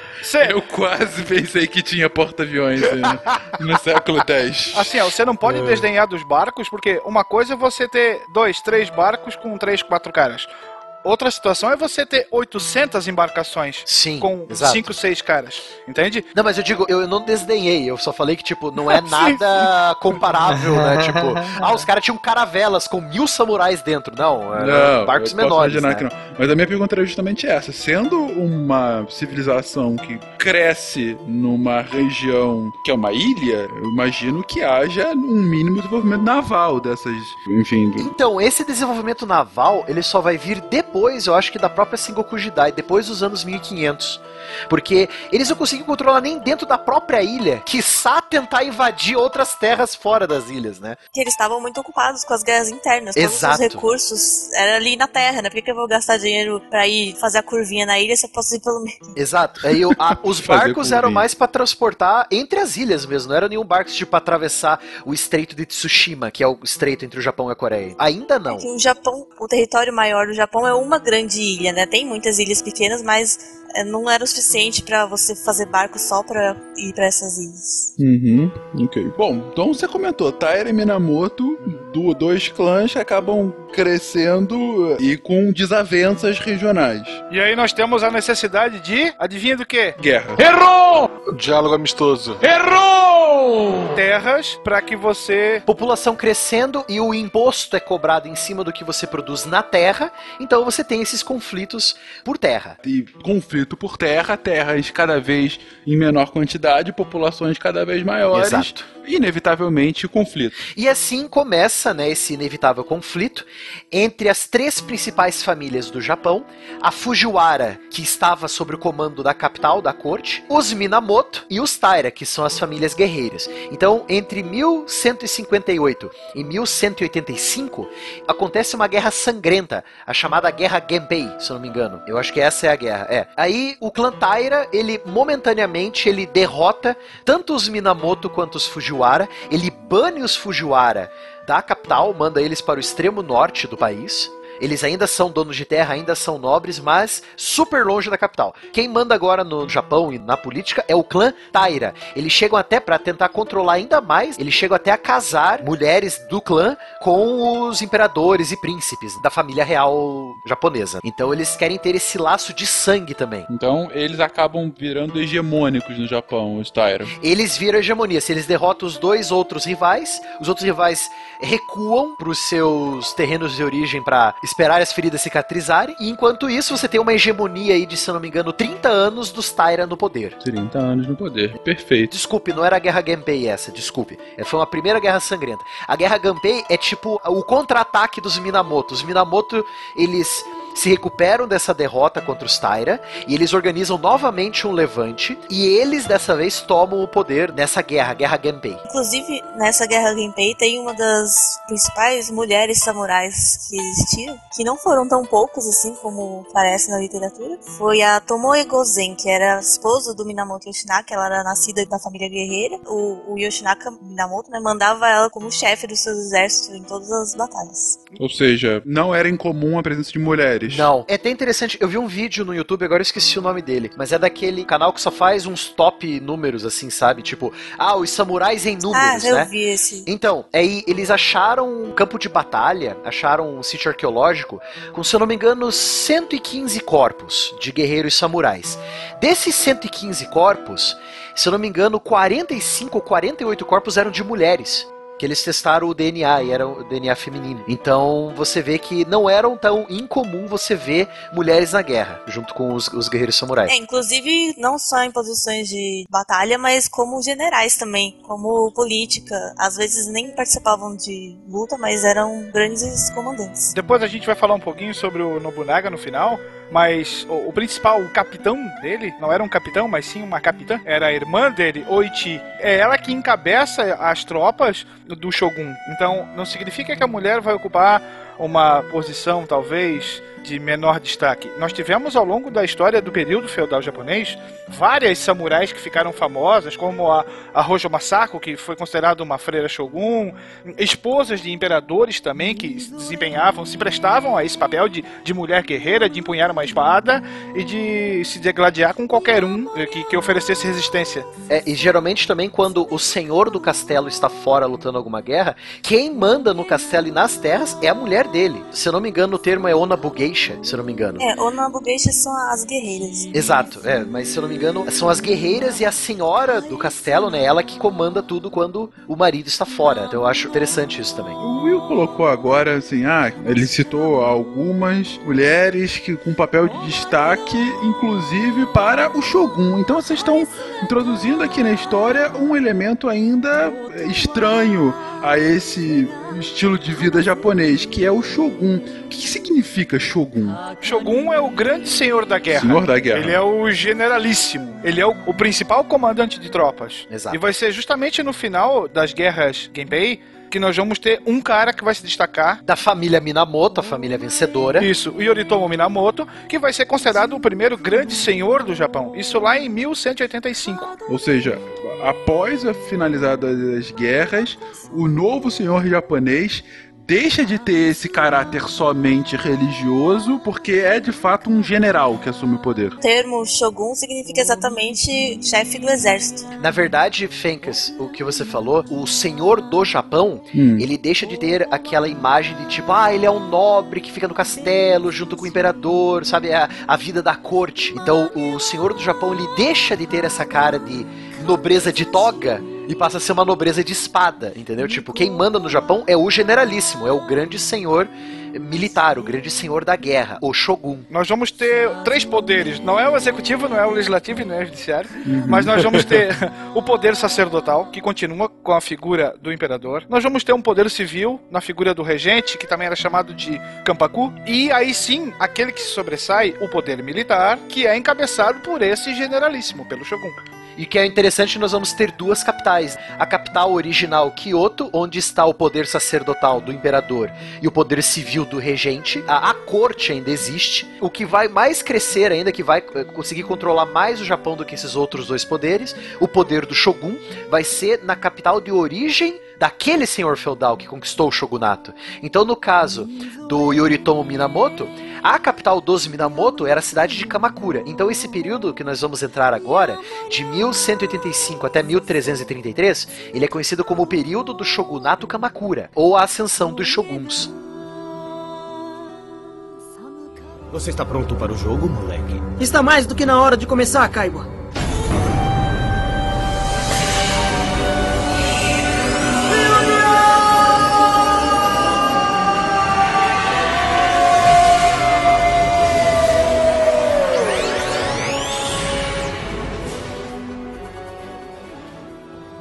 Eu quase pensei que tinha porta-aviões né? no século X. Assim, ó, você não pode É. desdenhar dos barcos, porque uma coisa é você ter dois, três barcos com três, quatro caras. Outra situação é você ter 800 embarcações Sim, com exato. cinco, seis caras. Entende? Não, mas eu digo, eu não desdenhei, eu só falei que, tipo, não é Sim, nada comparável, né? Tipo, ah, os caras tinham caravelas com mil samurais dentro. Não, Não, barcos menores. né? que não. Mas a minha pergunta era justamente essa. Sendo uma civilização que cresce numa região que é uma ilha, eu imagino que haja um mínimo desenvolvimento naval dessas. Enfim. do- Então, esse desenvolvimento naval, ele só vai vir depois, eu acho que da própria Sengoku Jidai, depois dos anos 1500. Porque eles não conseguiam controlar nem dentro da própria ilha, quiçá tentar invadir outras terras fora das ilhas, né? Que eles estavam muito ocupados com as guerras internas. Todos Exato. os recursos eram ali na Terra, né? Por que, que eu vou gastar dinheiro pra ir fazer a curvinha na ilha se eu posso ir pelo meio? Exato. Aí a- os barcos eram mais pra transportar entre as ilhas mesmo, não era nenhum barco tipo pra atravessar o estreito de Tsushima, que é o estreito entre o Japão e a Coreia. Ainda não. Que o Japão, o território maior do Japão é uma grande ilha, né? Tem muitas ilhas pequenas, mas é, não era o suficiente pra você fazer barco só pra ir pra essas ilhas. Uhum, ok. Bom, então você comentou, Taira e Minamoto, do, dois clãs que acabam crescendo e com desavenças regionais. E aí nós temos a necessidade de. Adivinha do quê? Guerra. Errou! Diálogo amistoso. Errou! Terras pra que você. População crescendo e o imposto é cobrado em cima do que você produz na terra, então você tem esses conflitos por terra. E conflito por terra, terras cada vez em menor quantidade, populações cada vez maiores. Exato. Inevitavelmente, conflito. E assim começa né, esse inevitável conflito entre as três principais famílias do Japão: a Fujiwara, que estava sob o comando da capital da corte, os Minamoto e os Taira, que são as famílias guerreiras. Então, entre 1158 e 1185, acontece uma guerra sangrenta, a chamada Guerra Genpei, se eu não me engano. Eu acho que essa é a guerra. É. Aí o clã Taira, ele momentaneamente ele derrota tanto os Minamoto quanto os Fujiwara, ele bane os Fujiwara da capital, manda eles para o extremo norte do país. Eles ainda são donos de terra, ainda são nobres, mas super longe da capital. Quem manda agora no Japão e na política é o clã Taira. Eles chegam até para tentar controlar ainda mais, eles chegam até a casar mulheres do clã com os imperadores e príncipes da família real japonesa. Então eles querem ter esse laço de sangue também. Então, eles acabam virando hegemônicos no Japão, os Taira. Eles viram hegemonia. Se eles derrotam os dois outros rivais, os outros rivais recuam para os seus terrenos de origem para esperar as feridas cicatrizarem. E enquanto isso, você tem uma hegemonia aí de, se eu não me engano, 30 anos dos Taira no poder. 30 anos no poder. Perfeito. Desculpe, não era a Guerra Genpei essa, desculpe. É, Foi uma primeira guerra sangrenta. A Guerra Genpei é tipo o contra-ataque dos Minamoto. Os Minamoto, eles se recuperam dessa derrota contra os Taira e eles organizam novamente um levante e eles dessa vez tomam o poder nessa guerra, a Guerra Genpei. Inclusive, nessa Guerra Genpei tem uma das principais mulheres samurais que existiam, que não foram tão poucas assim como parece na literatura. Foi a Tomoe Gozen, que era a esposa do Minamoto Yoshinaka, ela era nascida da família guerreira. O, o Yoshinaka Minamoto né, mandava ela como chefe dos seus exércitos em todas as batalhas. Ou seja, não era incomum a presença de mulheres. Não. É até interessante, eu vi um vídeo no YouTube, agora eu esqueci o nome dele, mas é daquele canal que só faz uns top números, assim, sabe? Tipo, ah, os samurais em números, ah, eu né? vi esse. Então, aí eles acharam um campo de batalha, acharam um sítio arqueológico com, se eu não me engano, 115 corpos de guerreiros samurais. Desses 115 corpos, se eu não me engano, 45 ou 48 corpos eram de mulheres. Que eles testaram o DNA e era o DNA feminino. Então você vê que não era tão incomum você ver mulheres na guerra, junto com os, os guerreiros samurais. É, inclusive não só em posições de batalha, mas como generais também, como política. Às vezes nem participavam de luta, mas eram grandes comandantes. Depois a gente vai falar um pouquinho sobre o Nobunaga no final, mas o, o principal, o capitão dele, não era um capitão, mas sim uma capitã, era a irmã dele, Oichi. É ela que encabeça as tropas do Shogun. Então não significa que a mulher vai ocupar uma posição, talvez, de menor destaque. Nós tivemos ao longo da história do período feudal japonês várias samurais que ficaram famosas, como a, a Hojo Masako, que foi considerada uma freira shogun, esposas de imperadores também que se desempenhavam, se prestavam a esse papel de, de mulher guerreira, de empunhar uma espada e de se degladiar com qualquer um que, que oferecesse resistência. É, e geralmente também quando o senhor do castelo está fora lutando alguma guerra, quem manda no castelo e nas terras é a mulher dele. Se eu não me engano, o termo é Onabugeisha, se eu não me engano. É, Onabugeishas são as guerreiras. Exato, é, mas se eu não me engano, são as guerreiras e a senhora do castelo, né? Ela que comanda tudo quando o marido está fora. Então eu acho interessante isso também. O Will colocou agora assim, ah, ele citou algumas mulheres que com papel de destaque, inclusive para o Shogun. Então vocês estão introduzindo aqui na história um elemento ainda estranho a esse estilo de vida japonês, que é o Shogun. O que, que significa Shogun? Shogun é o grande senhor da guerra. Senhor da guerra. Ele é o generalíssimo. Ele é o, o principal comandante de tropas. Exato. E vai ser justamente no final das guerras Genpei que nós vamos ter um cara que vai se destacar. Da família Minamoto, a família vencedora. Isso, o Yoritomo Minamoto, que vai ser considerado o primeiro grande senhor do Japão. Isso lá em 1185. Ou seja, após a finalizada das guerras, o novo senhor japonês deixa de ter esse caráter somente religioso, porque é de fato um general que assume o poder. O termo Shogun significa exatamente chefe do exército. Na verdade, Fencas, o que você falou, o senhor do Japão, Hum. ele deixa de ter aquela imagem de tipo, ah, ele é um nobre que fica no castelo junto com o imperador, sabe? A, a vida da corte. Então, o senhor do Japão, ele deixa de ter essa cara de nobreza de toga e passa a ser uma nobreza de espada, entendeu? Tipo, quem manda no Japão é o generalíssimo, é o grande senhor militar, o grande senhor da guerra, o shogun. Nós vamos ter três poderes. Não é o executivo, não é o legislativo e não é o judiciário. Mas nós vamos ter o poder sacerdotal, que continua com a figura do imperador. Nós vamos ter um poder civil na figura do regente, que também era chamado de Kampaku. E aí sim, aquele que sobressai, o poder militar, que é encabeçado por esse generalíssimo, pelo Shogun. E que é interessante, nós vamos ter duas capitais. A capital original, Kyoto, onde está o poder sacerdotal do imperador e o poder civil do regente. A, a corte ainda existe. O que vai mais crescer ainda, que vai eh, conseguir controlar mais o Japão do que esses outros dois poderes, o poder do shogun, vai ser na capital de origem daquele senhor feudal que conquistou o shogunato. Então, no caso do Yoritomo Minamoto, a capital dos Minamoto era a cidade de Kamakura. Então, esse período que nós vamos entrar agora, de 1185 até 1333, ele é conhecido como o período do shogunato Kamakura, ou a ascensão dos shoguns. Você está pronto para o jogo, moleque? Está mais do que na hora de começar, Kaiba.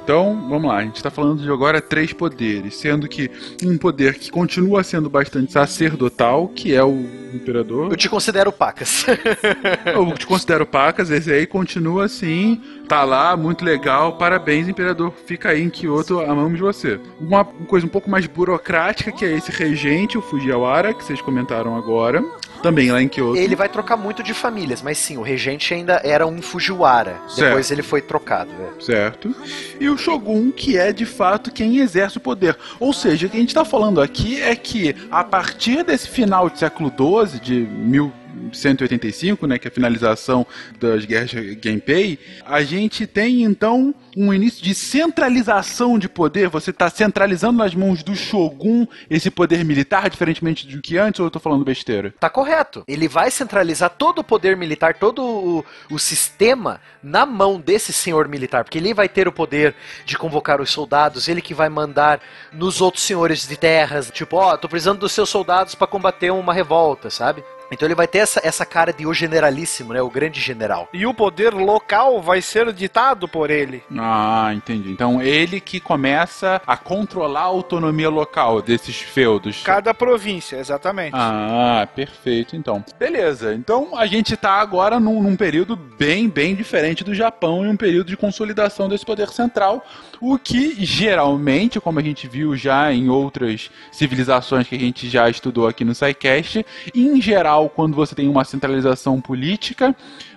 Então, vamos lá, a gente está falando de agora três poderes, sendo que um poder que continua sendo bastante sacerdotal, que é o imperador. Eu te considero pacas. Eu te considero pacas, esse aí continua assim, tá lá, muito legal, parabéns, imperador, fica aí em Kyoto, amamos você. Uma coisa um pouco mais burocrática, que é esse regente, o Fujiwara, que vocês comentaram agora, também lá em Kyoto. Ele vai trocar muito de famílias, mas sim, o regente ainda era um Fujiwara. Depois Certo. ele foi trocado. é. Certo. E o Shogun, que é de fato quem exerce o poder. Ou seja, o que a gente está falando aqui é que a partir desse final de século XII, de 1185, né, que é a finalização das guerras Genpei, a gente tem então um início de centralização de poder. Você está centralizando nas mãos do Shogun esse poder militar, diferentemente do que antes, ou eu tô falando besteira? Tá correto. Ele vai centralizar todo o poder militar, todo o, o sistema na mão desse senhor militar, porque ele vai ter o poder de convocar os soldados, ele que vai mandar nos outros senhores de terras, tipo, ó, tô precisando dos seus soldados para combater uma revolta, sabe? Então ele vai ter essa, essa cara de o generalíssimo, né? O grande general. E o poder local vai ser ditado por ele. Ah, entendi. Então ele que começa a controlar a autonomia local desses feudos. Cada província, exatamente. Ah, perfeito, então. Beleza, então a gente tá agora num, num período bem, bem diferente do Japão e um período de consolidação desse poder central, o que geralmente, como a gente viu já em outras civilizações que a gente já estudou aqui no SciCast, em geral, quando você tem uma centralização política,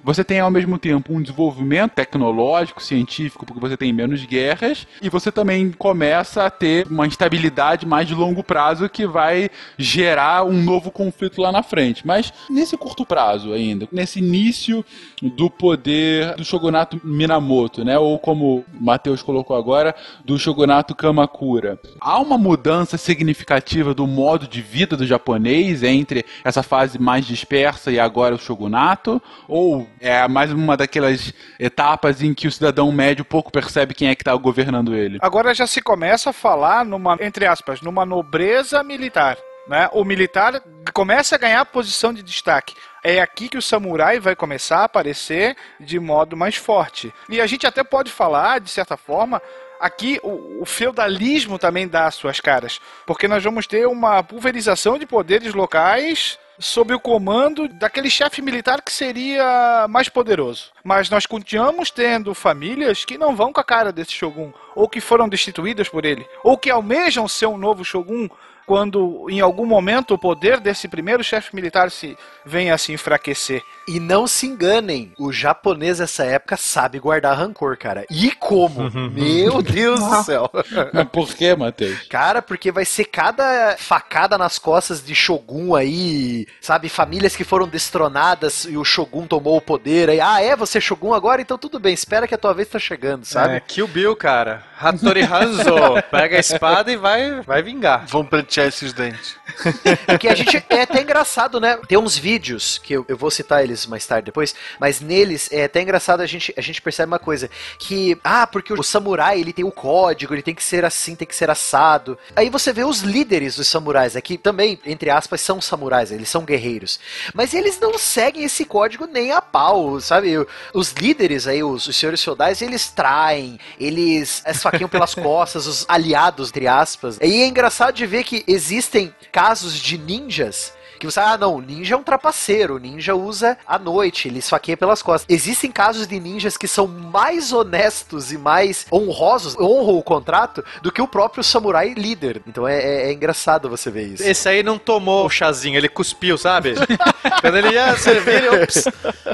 você tem ao mesmo tempo um desenvolvimento tecnológico, científico, porque você tem menos guerras, e você também começa a ter uma instabilidade mais de longo prazo que vai gerar um novo conflito lá na frente. Mas nesse curto prazo ainda, nesse início do poder do shogunato Minamoto, né, ou como o Matheus colocou agora, do shogunato Kamakura, há uma mudança significativa do modo de vida do japonês entre essa fase mais dispersa e agora o shogunato, ou é mais uma daquelas etapas em que o cidadão médio pouco percebe quem é que está governando ele? Agora já se começa a falar numa, entre aspas, numa nobreza militar. né? O militar começa a ganhar posição de destaque. É aqui que o samurai vai começar a aparecer de modo mais forte. E a gente até pode falar, de certa forma, aqui o, o feudalismo também dá as suas caras. Porque nós vamos ter uma pulverização de poderes locais sob o comando daquele chefe militar que seria mais poderoso. Mas nós continuamos tendo famílias que não vão com a cara desse shogun, ou que foram destituídas por ele, ou que almejam ser um novo shogun quando em algum momento o poder desse primeiro chefe militar se venha a se enfraquecer. E não se enganem, o japonês nessa época sabe guardar rancor, cara. E como? Meu Deus do céu. Mas por que, Matheus? Cara, porque vai ser cada facada nas costas de Shogun aí, sabe? Famílias que foram destronadas e o Shogun tomou o poder. Aí, ah, é? Você é Shogun agora? Então tudo bem, espera que a tua vez tá chegando, sabe? É, Kill Bill, cara. Hattori Hanzo. Pega a espada e vai, vai vingar. Vamos plantear esses dentes. Porque a gente é até engraçado, né? Tem uns vídeos que eu, eu vou citar eles mais tarde depois, mas neles é até engraçado a gente, a gente percebe uma coisa que ah, porque o, samurai ele tem o código, ele tem que ser assim, tem que ser assado. Aí você vê os líderes dos samurais aqui também, entre aspas, são samurais, eles são guerreiros, mas eles não seguem esse código nem a pau, sabe? Os líderes aí, os, os senhores feudais, eles traem, eles esfaqueiam pelas costas, os aliados, entre aspas. E é engraçado de ver que existem casos de ninjas que você, ah, não, ninja é um trapaceiro, ninja usa à noite, ele esfaqueia pelas costas. Existem casos de ninjas que são mais honestos e mais honrosos, honram o contrato, do que o próprio samurai líder. Então é, é- é engraçado você ver isso. Esse aí não tomou o chazinho, ele cuspiu, sabe? Quando ele ia servir, ele, ops,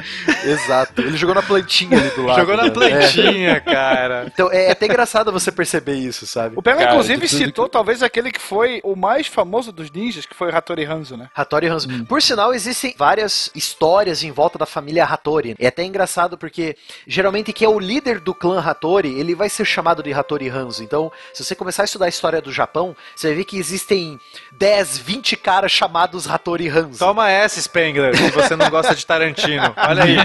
Exato. Ele jogou na plantinha ali do lado. jogou na né? plantinha, É. cara. Então é até engraçado você perceber isso, sabe? O Pena, Cara, inclusive, citou talvez aquele que foi o mais famoso dos ninjas, que foi o Hattori Hanzo, né? Hattori Hanzo. Por sinal, existem várias histórias em volta da família Hattori. É até engraçado porque geralmente quem é o líder do clã Hattori, ele vai ser chamado de Hattori Hanzo. Então, se você começar a estudar a história do Japão, você vai ver que existem 10, 20 caras chamados Hattori Hanzo. Toma essa, Spengler, se você não gosta de Tarantino. Olha aí.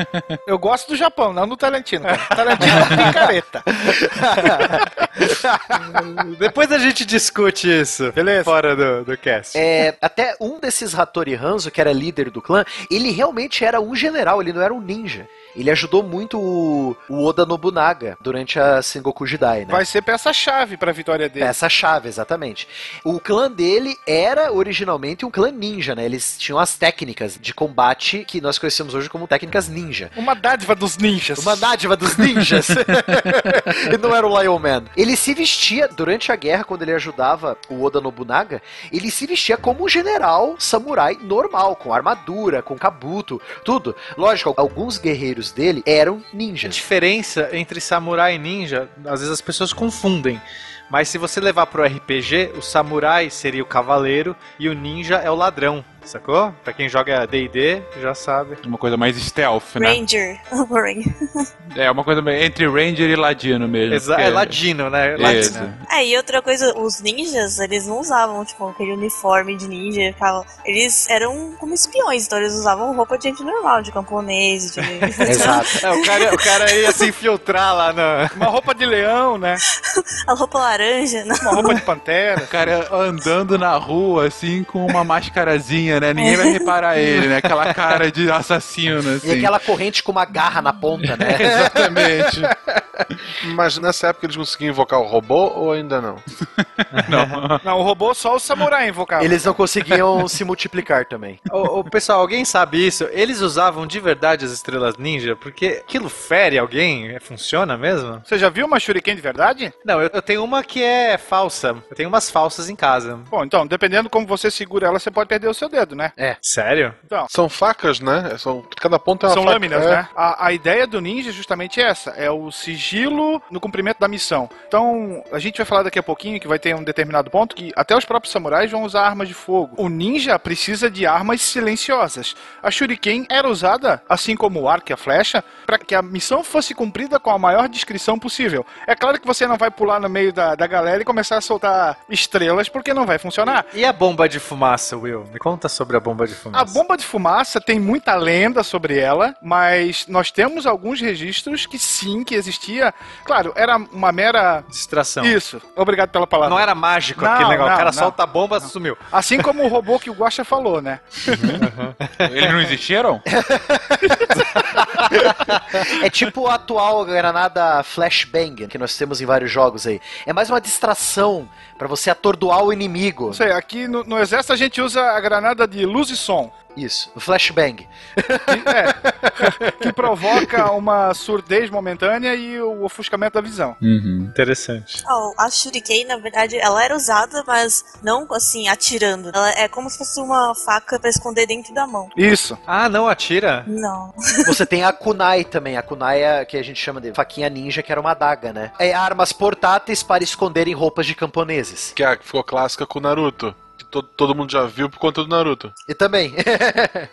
Eu gosto do Japão, não do Tarantino. cara. Tarantino é picareta. Depois a gente discute isso. Beleza. Fora do, do cast. É, até um desses Hattori Hanzo, que era líder do clã, ele realmente era um general, ele não era um ninja. Ele ajudou muito o, o Oda Nobunaga durante a Sengoku Jidai, né? Vai ser peça-chave pra vitória dele. Peça-chave, exatamente. O clã dele era originalmente um clã ninja, né? Eles tinham as técnicas de combate que nós conhecemos hoje como técnicas ninja. Uma dádiva dos ninjas. Uma dádiva dos ninjas. ele não era o Lion Man. Ele se vestia, durante a guerra, quando ele ajudava o Oda Nobunaga, ele se vestia como um general samurai normal, com armadura, com kabuto, tudo. Lógico, alguns guerreiros dele eram A ninjas. diferença entre samurai e ninja, às vezes as pessoas confundem. Mas se você levar pro RPG, o samurai seria o cavaleiro e o ninja é o ladrão, sacou? Pra quem joga D&D, já sabe. Uma coisa mais stealth, né? Ranger. É uma coisa meio- entre Ranger e Ladino mesmo. Exa porque- é ladino, né? Ladino. É, e outra coisa, os ninjas, eles não usavam, tipo, aquele uniforme de ninja. ficava- Eles eram como espiões, então eles usavam roupa de gente normal, de camponês, de... É, o, cara, o cara ia se infiltrar lá na... Uma roupa de leão, né? A roupa laranja, não. Uma roupa de pantera. O cara andando na rua, assim, com uma mascarazinha, né? Ninguém vai reparar ele, né? Aquela cara de assassino, assim. E aquela corrente com uma garra na ponta, né? Exatamente. Mas nessa época eles conseguiam invocar o robô ou ainda não? Não. Não, o robô só o samurai invocava. Eles não conseguiam se multiplicar também. Ô, ô, pessoal, alguém sabe isso? Eles usavam de verdade as estrelas ninja? Porque aquilo fere alguém? É, Funciona mesmo? Você já viu uma shuriken de verdade? Não, eu, eu tenho uma que é falsa. Eu tenho umas falsas em casa. Bom, então, dependendo como você segura ela, você pode perder o seu dedo, né? É. Sério? Então, São facas, né? São, cada ponto é uma São faca. lâminas, é. né? A, a ideia do ninja é justamente essa: é o sigilo no cumprimento da missão. Então, a gente vai falar daqui a pouquinho que vai ter um determinado ponto que até os próprios samurais vão usar armas de fogo. O ninja precisa de armas silenciosas. A shuriken era usada, assim como o arco e a flecha, para que a missão fosse cumprida com a maior discrição possível. É claro que você não vai pular no meio da, da galera e começar a soltar estrelas, porque não vai funcionar. E a bomba de fumaça, Will? Me conta sobre a bomba de fumaça. A bomba de fumaça tem muita lenda sobre ela, mas nós temos alguns registros que sim, que existia. Claro, era uma mera. Distração. Isso, obrigado pela palavra. não era mágico Não, aquele negócio. não, o cara não. solta a bomba, sumiu. Assim como o robô que o Guaxa falou, né? Eles não existiram? É tipo a atual granada flashbang que nós temos em vários jogos aí. É mais uma distração pra você atordoar o inimigo. Sei, aqui no, no exército a gente usa a granada de luz e som. Isso, o flashbang. que provoca uma surdez momentânea e o ofuscamento da visão. Interessante. Oh, a Shuriken, na verdade, ela era usada, mas não assim, atirando. Ela é como se fosse uma faca pra esconder dentro da mão. Isso. Ah, não atira? Não. Você tem a kunai também. A kunai é que a gente chama de faquinha ninja, que era uma adaga, né? É armas portáteis para esconderem roupas de camponeses. Que é a que ficou clássica com o Naruto. Que to- todo mundo já viu por conta do Naruto. E também.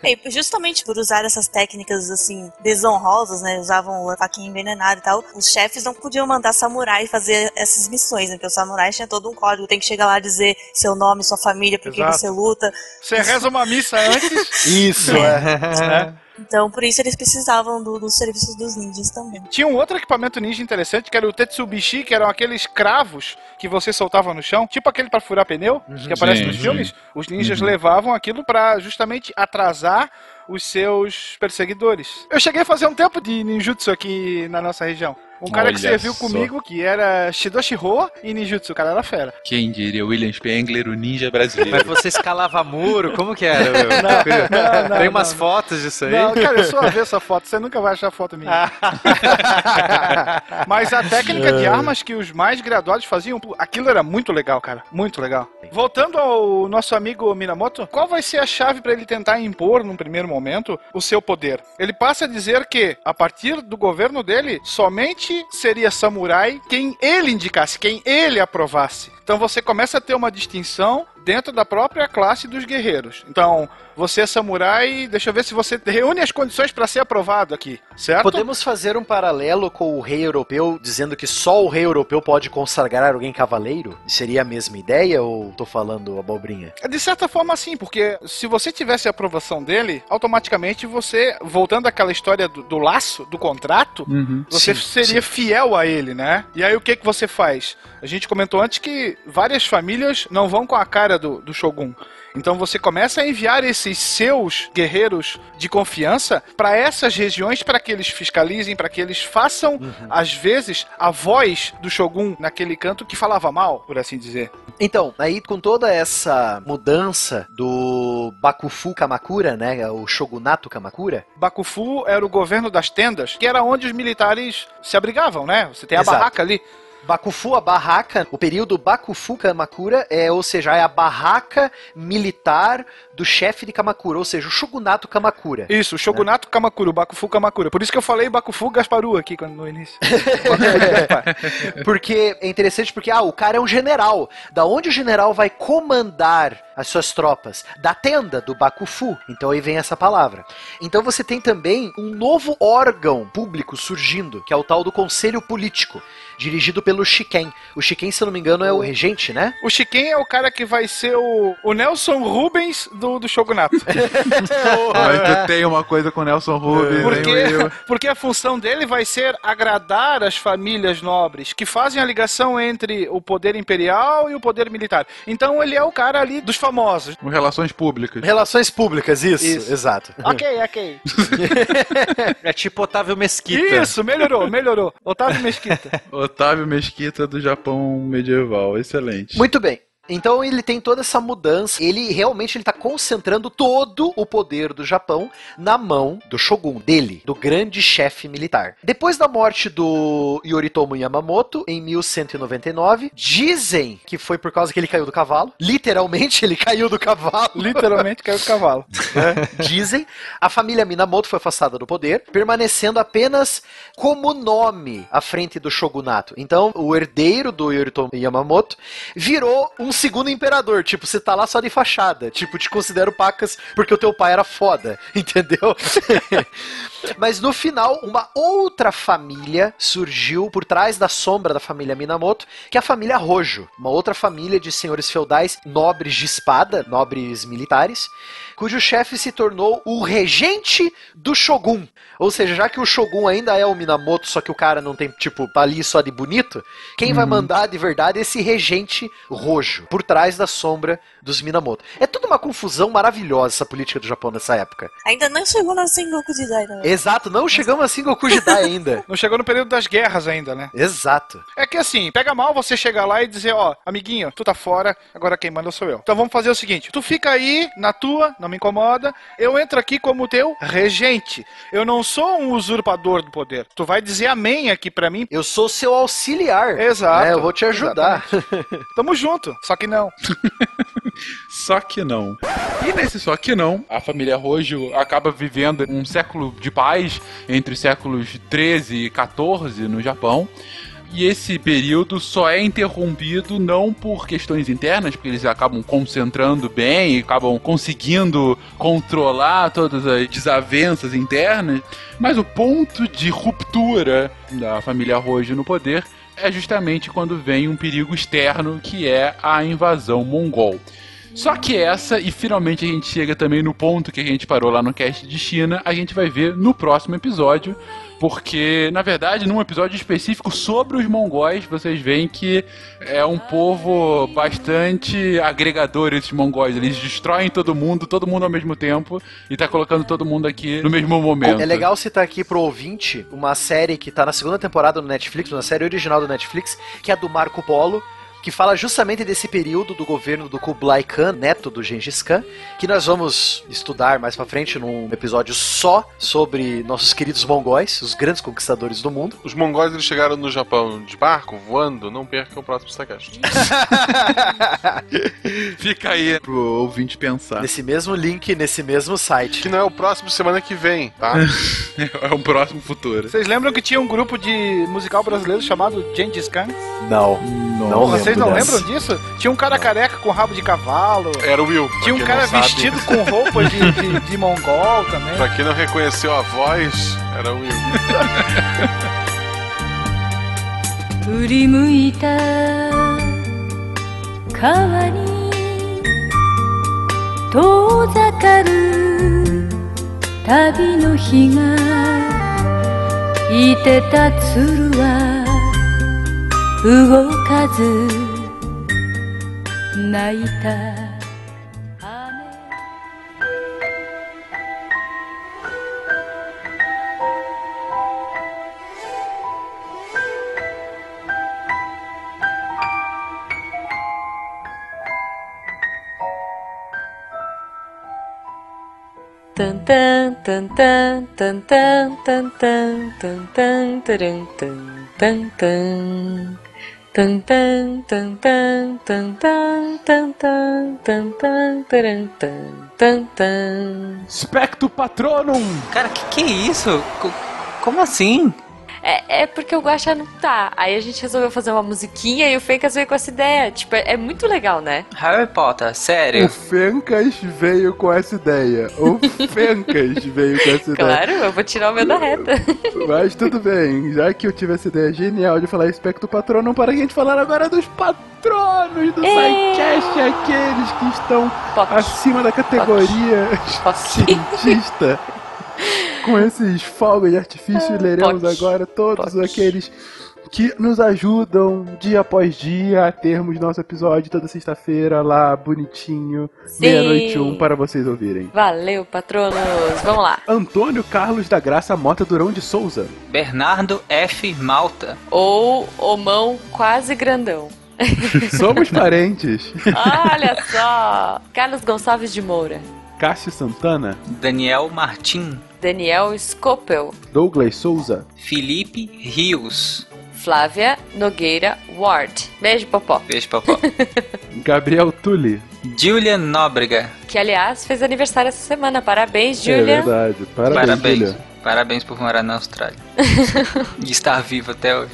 E justamente por usar essas técnicas assim desonrosas, né? Usavam a faquinha envenenada e tal. Os chefes não podiam mandar samurai fazer essas missões, né? Porque o samurai tinha todo um código, tem que chegar lá e dizer seu nome, sua família, por que você luta. Você reza uma missa antes. Isso, é. Então, por isso eles precisavam do- dos serviços dos ninjas também. Tinha um outro equipamento ninja interessante, que era o Tetsubishi, que eram aqueles cravos que você soltava no chão, tipo aquele pra furar pneu, que aparece Sim, nos sim. filmes. Os ninjas Uhum. levavam aquilo pra justamente atrasar os seus perseguidores. Eu cheguei a fazer um tempo de ninjutsu aqui na nossa região. Um cara que Olha serviu só. comigo, que era Shidoshi Ho e ninjutsu, o cara era fera. Quem diria William Spengler, o ninja brasileiro. Mas você escalava muro? Como que era? meu? não, não, Tem umas não. fotos disso aí? Não, cara, eu só ver essa foto, você nunca vai achar foto minha. Mas a técnica de armas que os mais graduados faziam, aquilo era muito legal, cara. Muito legal. Voltando ao nosso amigo Minamoto, qual vai ser a chave para ele tentar impor, num primeiro momento, o seu poder? Ele passa a dizer que, a partir do governo dele, somente seria samurai quem ele indicasse, quem ele aprovasse. Então você começa a ter uma distinção dentro da própria classe dos guerreiros. Então, você é samurai, deixa eu ver se você reúne as condições para ser aprovado aqui, certo? Podemos fazer um paralelo com o rei europeu, dizendo que só o rei europeu pode consagrar alguém cavaleiro? Seria a mesma ideia ou tô falando abobrinha? De certa forma, sim, porque se você tivesse a aprovação dele, automaticamente você, voltando àquela história do, do laço, do contrato, Uhum. você Sim, seria fiel a ele, né? E aí o que, que você faz? A gente comentou antes que várias famílias não vão com a cara do, do Shogun. Então você começa a enviar esses seus guerreiros de confiança para essas regiões para que eles fiscalizem, para que eles façam, às vezes, a voz do Shogun naquele canto que falava mal, por assim dizer. Então, aí com toda essa mudança do Bakufu Kamakura, né, o Shogunato Kamakura, Bakufu era o governo das tendas, que era onde os militares se abrigavam, né? Você tem a Exato. barraca ali. Bakufu, a barraca, o período Bakufu Kamakura é, ou seja, é a barraca militar do chefe de Kamakura, ou seja, o Shogunato Kamakura. Isso, o Shogunato Kamakura, o Bakufu Kamakura. Por isso que eu falei Bakufu Gasparu aqui no início. Porque é interessante porque ah, o cara é um general. Da onde o general vai comandar as suas tropas? Da tenda do Bakufu. Então aí vem essa palavra. Então você tem também um novo órgão público surgindo, que é o tal do Conselho Político, dirigido pelo Shiken. O Shiken, se eu não me engano, é o regente, né? O Shiken é o cara que vai ser o, o Nelson Rubens do, do Shogunato. Mas tu tem uma coisa com o Nelson Rubens, Porque, hein, porque a função dele vai ser agradar as famílias nobres que fazem a ligação entre o poder imperial e o poder militar. Então ele é o cara ali dos famosos. Com relações públicas. Relações públicas, isso, Isso. exato. Ok, ok. É tipo Otávio Mesquita. Isso, melhorou, melhorou. Otávio Mesquita. Otávio Mesquita do Japão medieval, excelente. Muito bem. Então ele tem toda essa mudança, ele realmente ele tá concentrando todo o poder do Japão na mão do shogun, dele, do grande chefe militar. Depois da morte do Yoritomo Yamamoto em 1199, dizem que foi por causa que ele caiu do cavalo. Literalmente ele caiu do cavalo. Literalmente caiu do cavalo. Dizem, a família Minamoto foi afastada do poder, permanecendo apenas como nome à frente do shogunato. Então, o herdeiro do Yoritomo Yamamoto virou um segundo imperador. Tipo, você tá lá só de fachada. Tipo, te considero pacas porque o teu pai era foda. Entendeu? Mas no final, uma outra família surgiu por trás da sombra da família Minamoto, que é a família Rojo. Uma outra família de senhores feudais nobres de espada, nobres militares, cujo chefe se tornou o regente do Shogun. Ou seja, já que o Shogun ainda é o Minamoto, só que o cara não tem, tipo, tá ali só de bonito, quem vai mandar de verdade é esse regente rojo, por trás da sombra dos Minamoto. É tudo uma confusão maravilhosa essa política do Japão nessa época. Ainda não chegou na Sengoku Jidai, né? Exato, não chegamos assim Goku Jidai ainda. Não chegou no período das guerras ainda, né? Exato. É que assim, pega mal você chegar lá e dizer, ó, amiguinho, tu tá fora, agora quem manda sou eu. Então vamos fazer o seguinte, tu fica aí na tua, não me incomoda, eu entro aqui como teu regente. Eu não sou um usurpador do poder. Tu vai dizer amém aqui pra mim. Eu sou seu auxiliar. Exato. É, eu vou te ajudar. Tamo junto, só que não. Só que não. E nesse só que não, a família Rojo acaba vivendo um século de paz entre os séculos 13 e 14 no Japão. E esse período só é interrompido não por questões internas, porque eles acabam concentrando bem e acabam conseguindo controlar todas as desavenças internas, mas o ponto de ruptura da família Rojo no poder é justamente quando vem um perigo externo que é a invasão mongol. Só que essa, e finalmente a gente chega também no ponto que a gente parou lá no cast de China, a gente vai ver no próximo episódio, porque, na verdade, num episódio específico sobre os mongóis, vocês veem que é um povo bastante agregador, esses mongóis. Eles destroem todo mundo, todo mundo ao mesmo tempo, e tá colocando todo mundo aqui no mesmo momento. É legal citar aqui pro ouvinte uma série que tá na segunda temporada no Netflix, uma série original do Netflix, que é do Marco Polo, que fala justamente desse período do governo do Kublai Khan, neto do Gengis Khan, que nós vamos estudar mais pra frente num episódio só sobre nossos queridos mongóis, os grandes conquistadores do mundo. Os mongóis eles chegaram no Japão de barco, voando, não percam o próximo Sagast. Fica aí pro ouvinte pensar. Nesse mesmo link, nesse mesmo site. Que não é o próximo semana que vem, tá? é o próximo futuro. Vocês lembram que tinha um grupo de musical brasileiro chamado Gengis Khan? Não. Não Vocês não dessa. lembram disso? Tinha um cara careca com rabo de cavalo. Era o Will. Tinha um pra quem cara não sabe. vestido com roupa de, de, de mongol também. Pra quem não reconheceu a voz, era o Will. 振り向いた川に遠ざかる旅の日がいてた鶴は 動かず泣いた。タンタンタンタンタンタンタンタンタンタンタンタンタン。タン tan Tan tan tan tan tan tan tan tan tan tan taran, tan tan tan Specto Patronum! Cara, que que é isso? Co- como assim? É, é porque o Guaxa não tá. Aí a gente resolveu fazer uma musiquinha e o Fencas veio com essa ideia. Tipo, é, é muito legal, né? Harry Potter, sério. O Fencas veio com essa ideia. O Fencas veio com essa ideia. Claro, eu vou tirar o meu da reta. Mas tudo bem, já que eu tive essa ideia genial de falar Espectro Patronum, para a gente falar agora dos patronos do SciCast, aqueles que estão acima da categoria cientista. Com esses fogos de artifício, leremos agora todos aqueles que nos ajudam dia após dia a termos nosso episódio toda sexta-feira lá, bonitinho, meia-noite um, para vocês ouvirem. Valeu, patronos. Vamos lá. Antônio Carlos da Graça Mota Durão de Souza. Bernardo F. Malta. Ou o mão quase grandão. Somos parentes. Olha só! Carlos Gonçalves de Moura. Cássio Santana. Daniel Martim. Daniel Scopel. Douglas Souza. Felipe Rios. Flávia Nogueira Ward. Beijo, Popó. Beijo, Popó. Gabriel Tulli. Julian Nóbrega. Que, aliás, fez aniversário essa semana. Parabéns, É Julia. verdade. Parabéns, Parabéns. Julia. Parabéns por morar na Austrália. e estar vivo até hoje.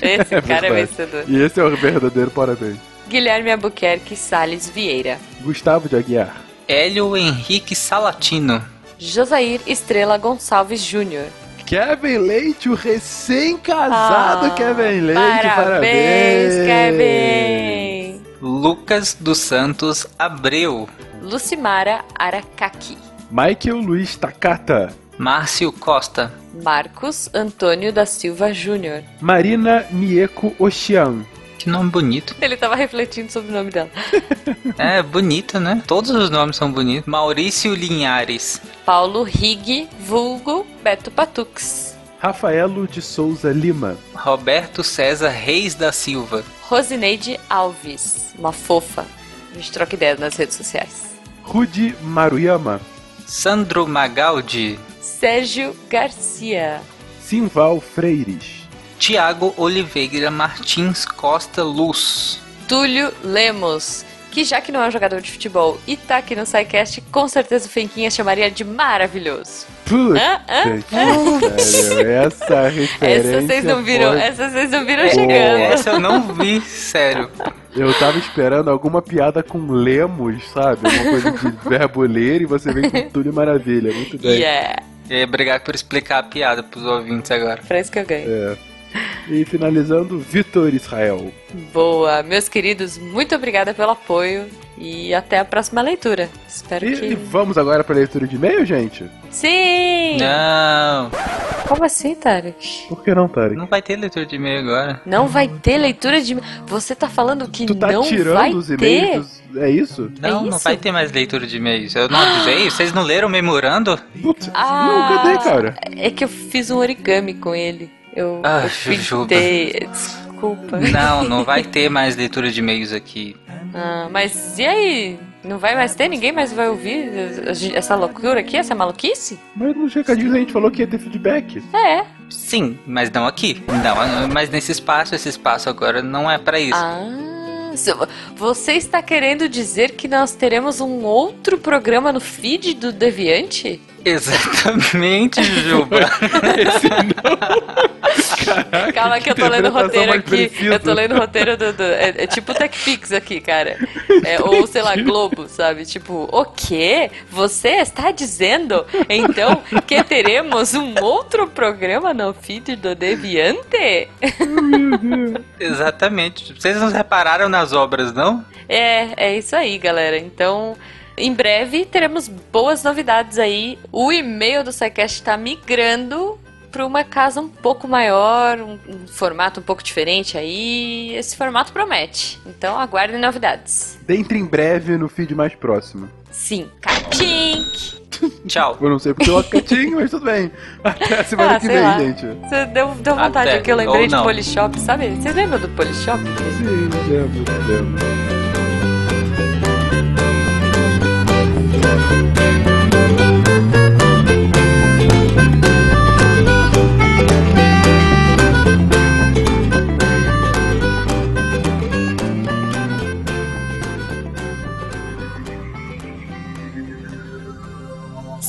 Esse cara é verdade. vencedor. E esse é o verdadeiro parabéns. Guilherme Albuquerque Sales Vieira. Gustavo de Aguiar. Hélio Henrique Salatino. Josair Estrela Gonçalves Júnior. Kevin Leite, o recém-casado Ah, Kevin Leite. Parabéns, Kevin! Lucas dos Santos Abreu. Lucimara Aracaki. Michael Luiz Takata. Márcio Costa. Marcos Antônio da Silva Júnior. Marina Mieko Oxian. Que nome bonito. Ele tava refletindo sobre o nome dela. É, bonito, né? Todos os nomes são bonitos. Maurício Linhares. Paulo Rig, vulgo Beto Patux. Rafaelo de Souza Lima. Roberto César Reis da Silva. Rosineide Alves, uma fofa. A gente troca ideia nas redes sociais. Rudi Maruyama. Sandro Magaldi. Sérgio Garcia. Simval Freires. Tiago Oliveira Martins Costa Luz. Túlio Lemos, que já que não é um jogador de futebol e tá aqui no SciCast, com certeza o Fenquinha chamaria de maravilhoso. Hã? Hã? que sério, essa referência Essa vocês não viram, foi- essa vocês não viram chegando. essa eu não vi, sério. Eu tava esperando alguma piada com lemos, sabe? Uma coisa de verbo ler e você vem com tudo e maravilha. Muito bem. Yeah, E obrigado por explicar a piada pros ouvintes agora. pra isso que eu ganho. É. E finalizando, Vitor Israel. Boa, meus queridos, muito obrigada pelo apoio e até a próxima leitura. Espero E, e que. vamos agora pra leitura de e-mail, gente? Sim! Não, Como assim, Tarek? Por que não, Tarek? não vai ter leitura de e-mail agora. Não vai ter leitura de. Você tá falando que Tu tá não vai tirando os ter? e-mails? dos- É isso? Não, não isso? vai ter mais leitura de e-mails. Eu não avisei? Vocês não leram o memorando? Putz, Ah, não, cadê, cara? É que eu fiz um origami com ele. Eu, Ah, eu Jujuba. pintei. Desculpa. Não, não vai ter mais leitura de e-mails aqui. Ah, mas e aí? Não vai mais ter? Ninguém mais vai ouvir essa loucura aqui, essa maluquice? Mas nos recadinhos a gente falou que ia ter feedback. É. Sim, mas não aqui. Não, mas nesse espaço, esse espaço agora não é pra isso. Ah, você está querendo dizer que nós teremos um outro programa no feed do Deviante? Exatamente, Juba. Esse não. Caraca, Calma que eu tô lendo o roteiro aqui. precisa. Eu tô lendo o roteiro do. do- é, é tipo TechPix aqui, cara. É, ou sei lá, Globo, sabe? Tipo, o quê? Você está dizendo então que teremos um outro programa no feed do Deviante? Exatamente. Vocês não repararam nas obras, não? É, é isso aí, galera. Então. Em breve teremos boas novidades aí. O e-mail do SciCast está migrando para uma casa um pouco maior, um, um formato um pouco diferente aí. Esse formato promete. Então aguardem novidades. Dentre em breve no feed mais próximo. Sim, Katink! Tchau. Eu não sei porque eu quietinho, mas tudo bem. Até a semana Ah, que vem, lá. gente. Você deu, deu vontade Até, aqui, eu lembrei ou de não. Polishop, sabe? Vocês lembram do Polishop? Sim, lembro, lembro.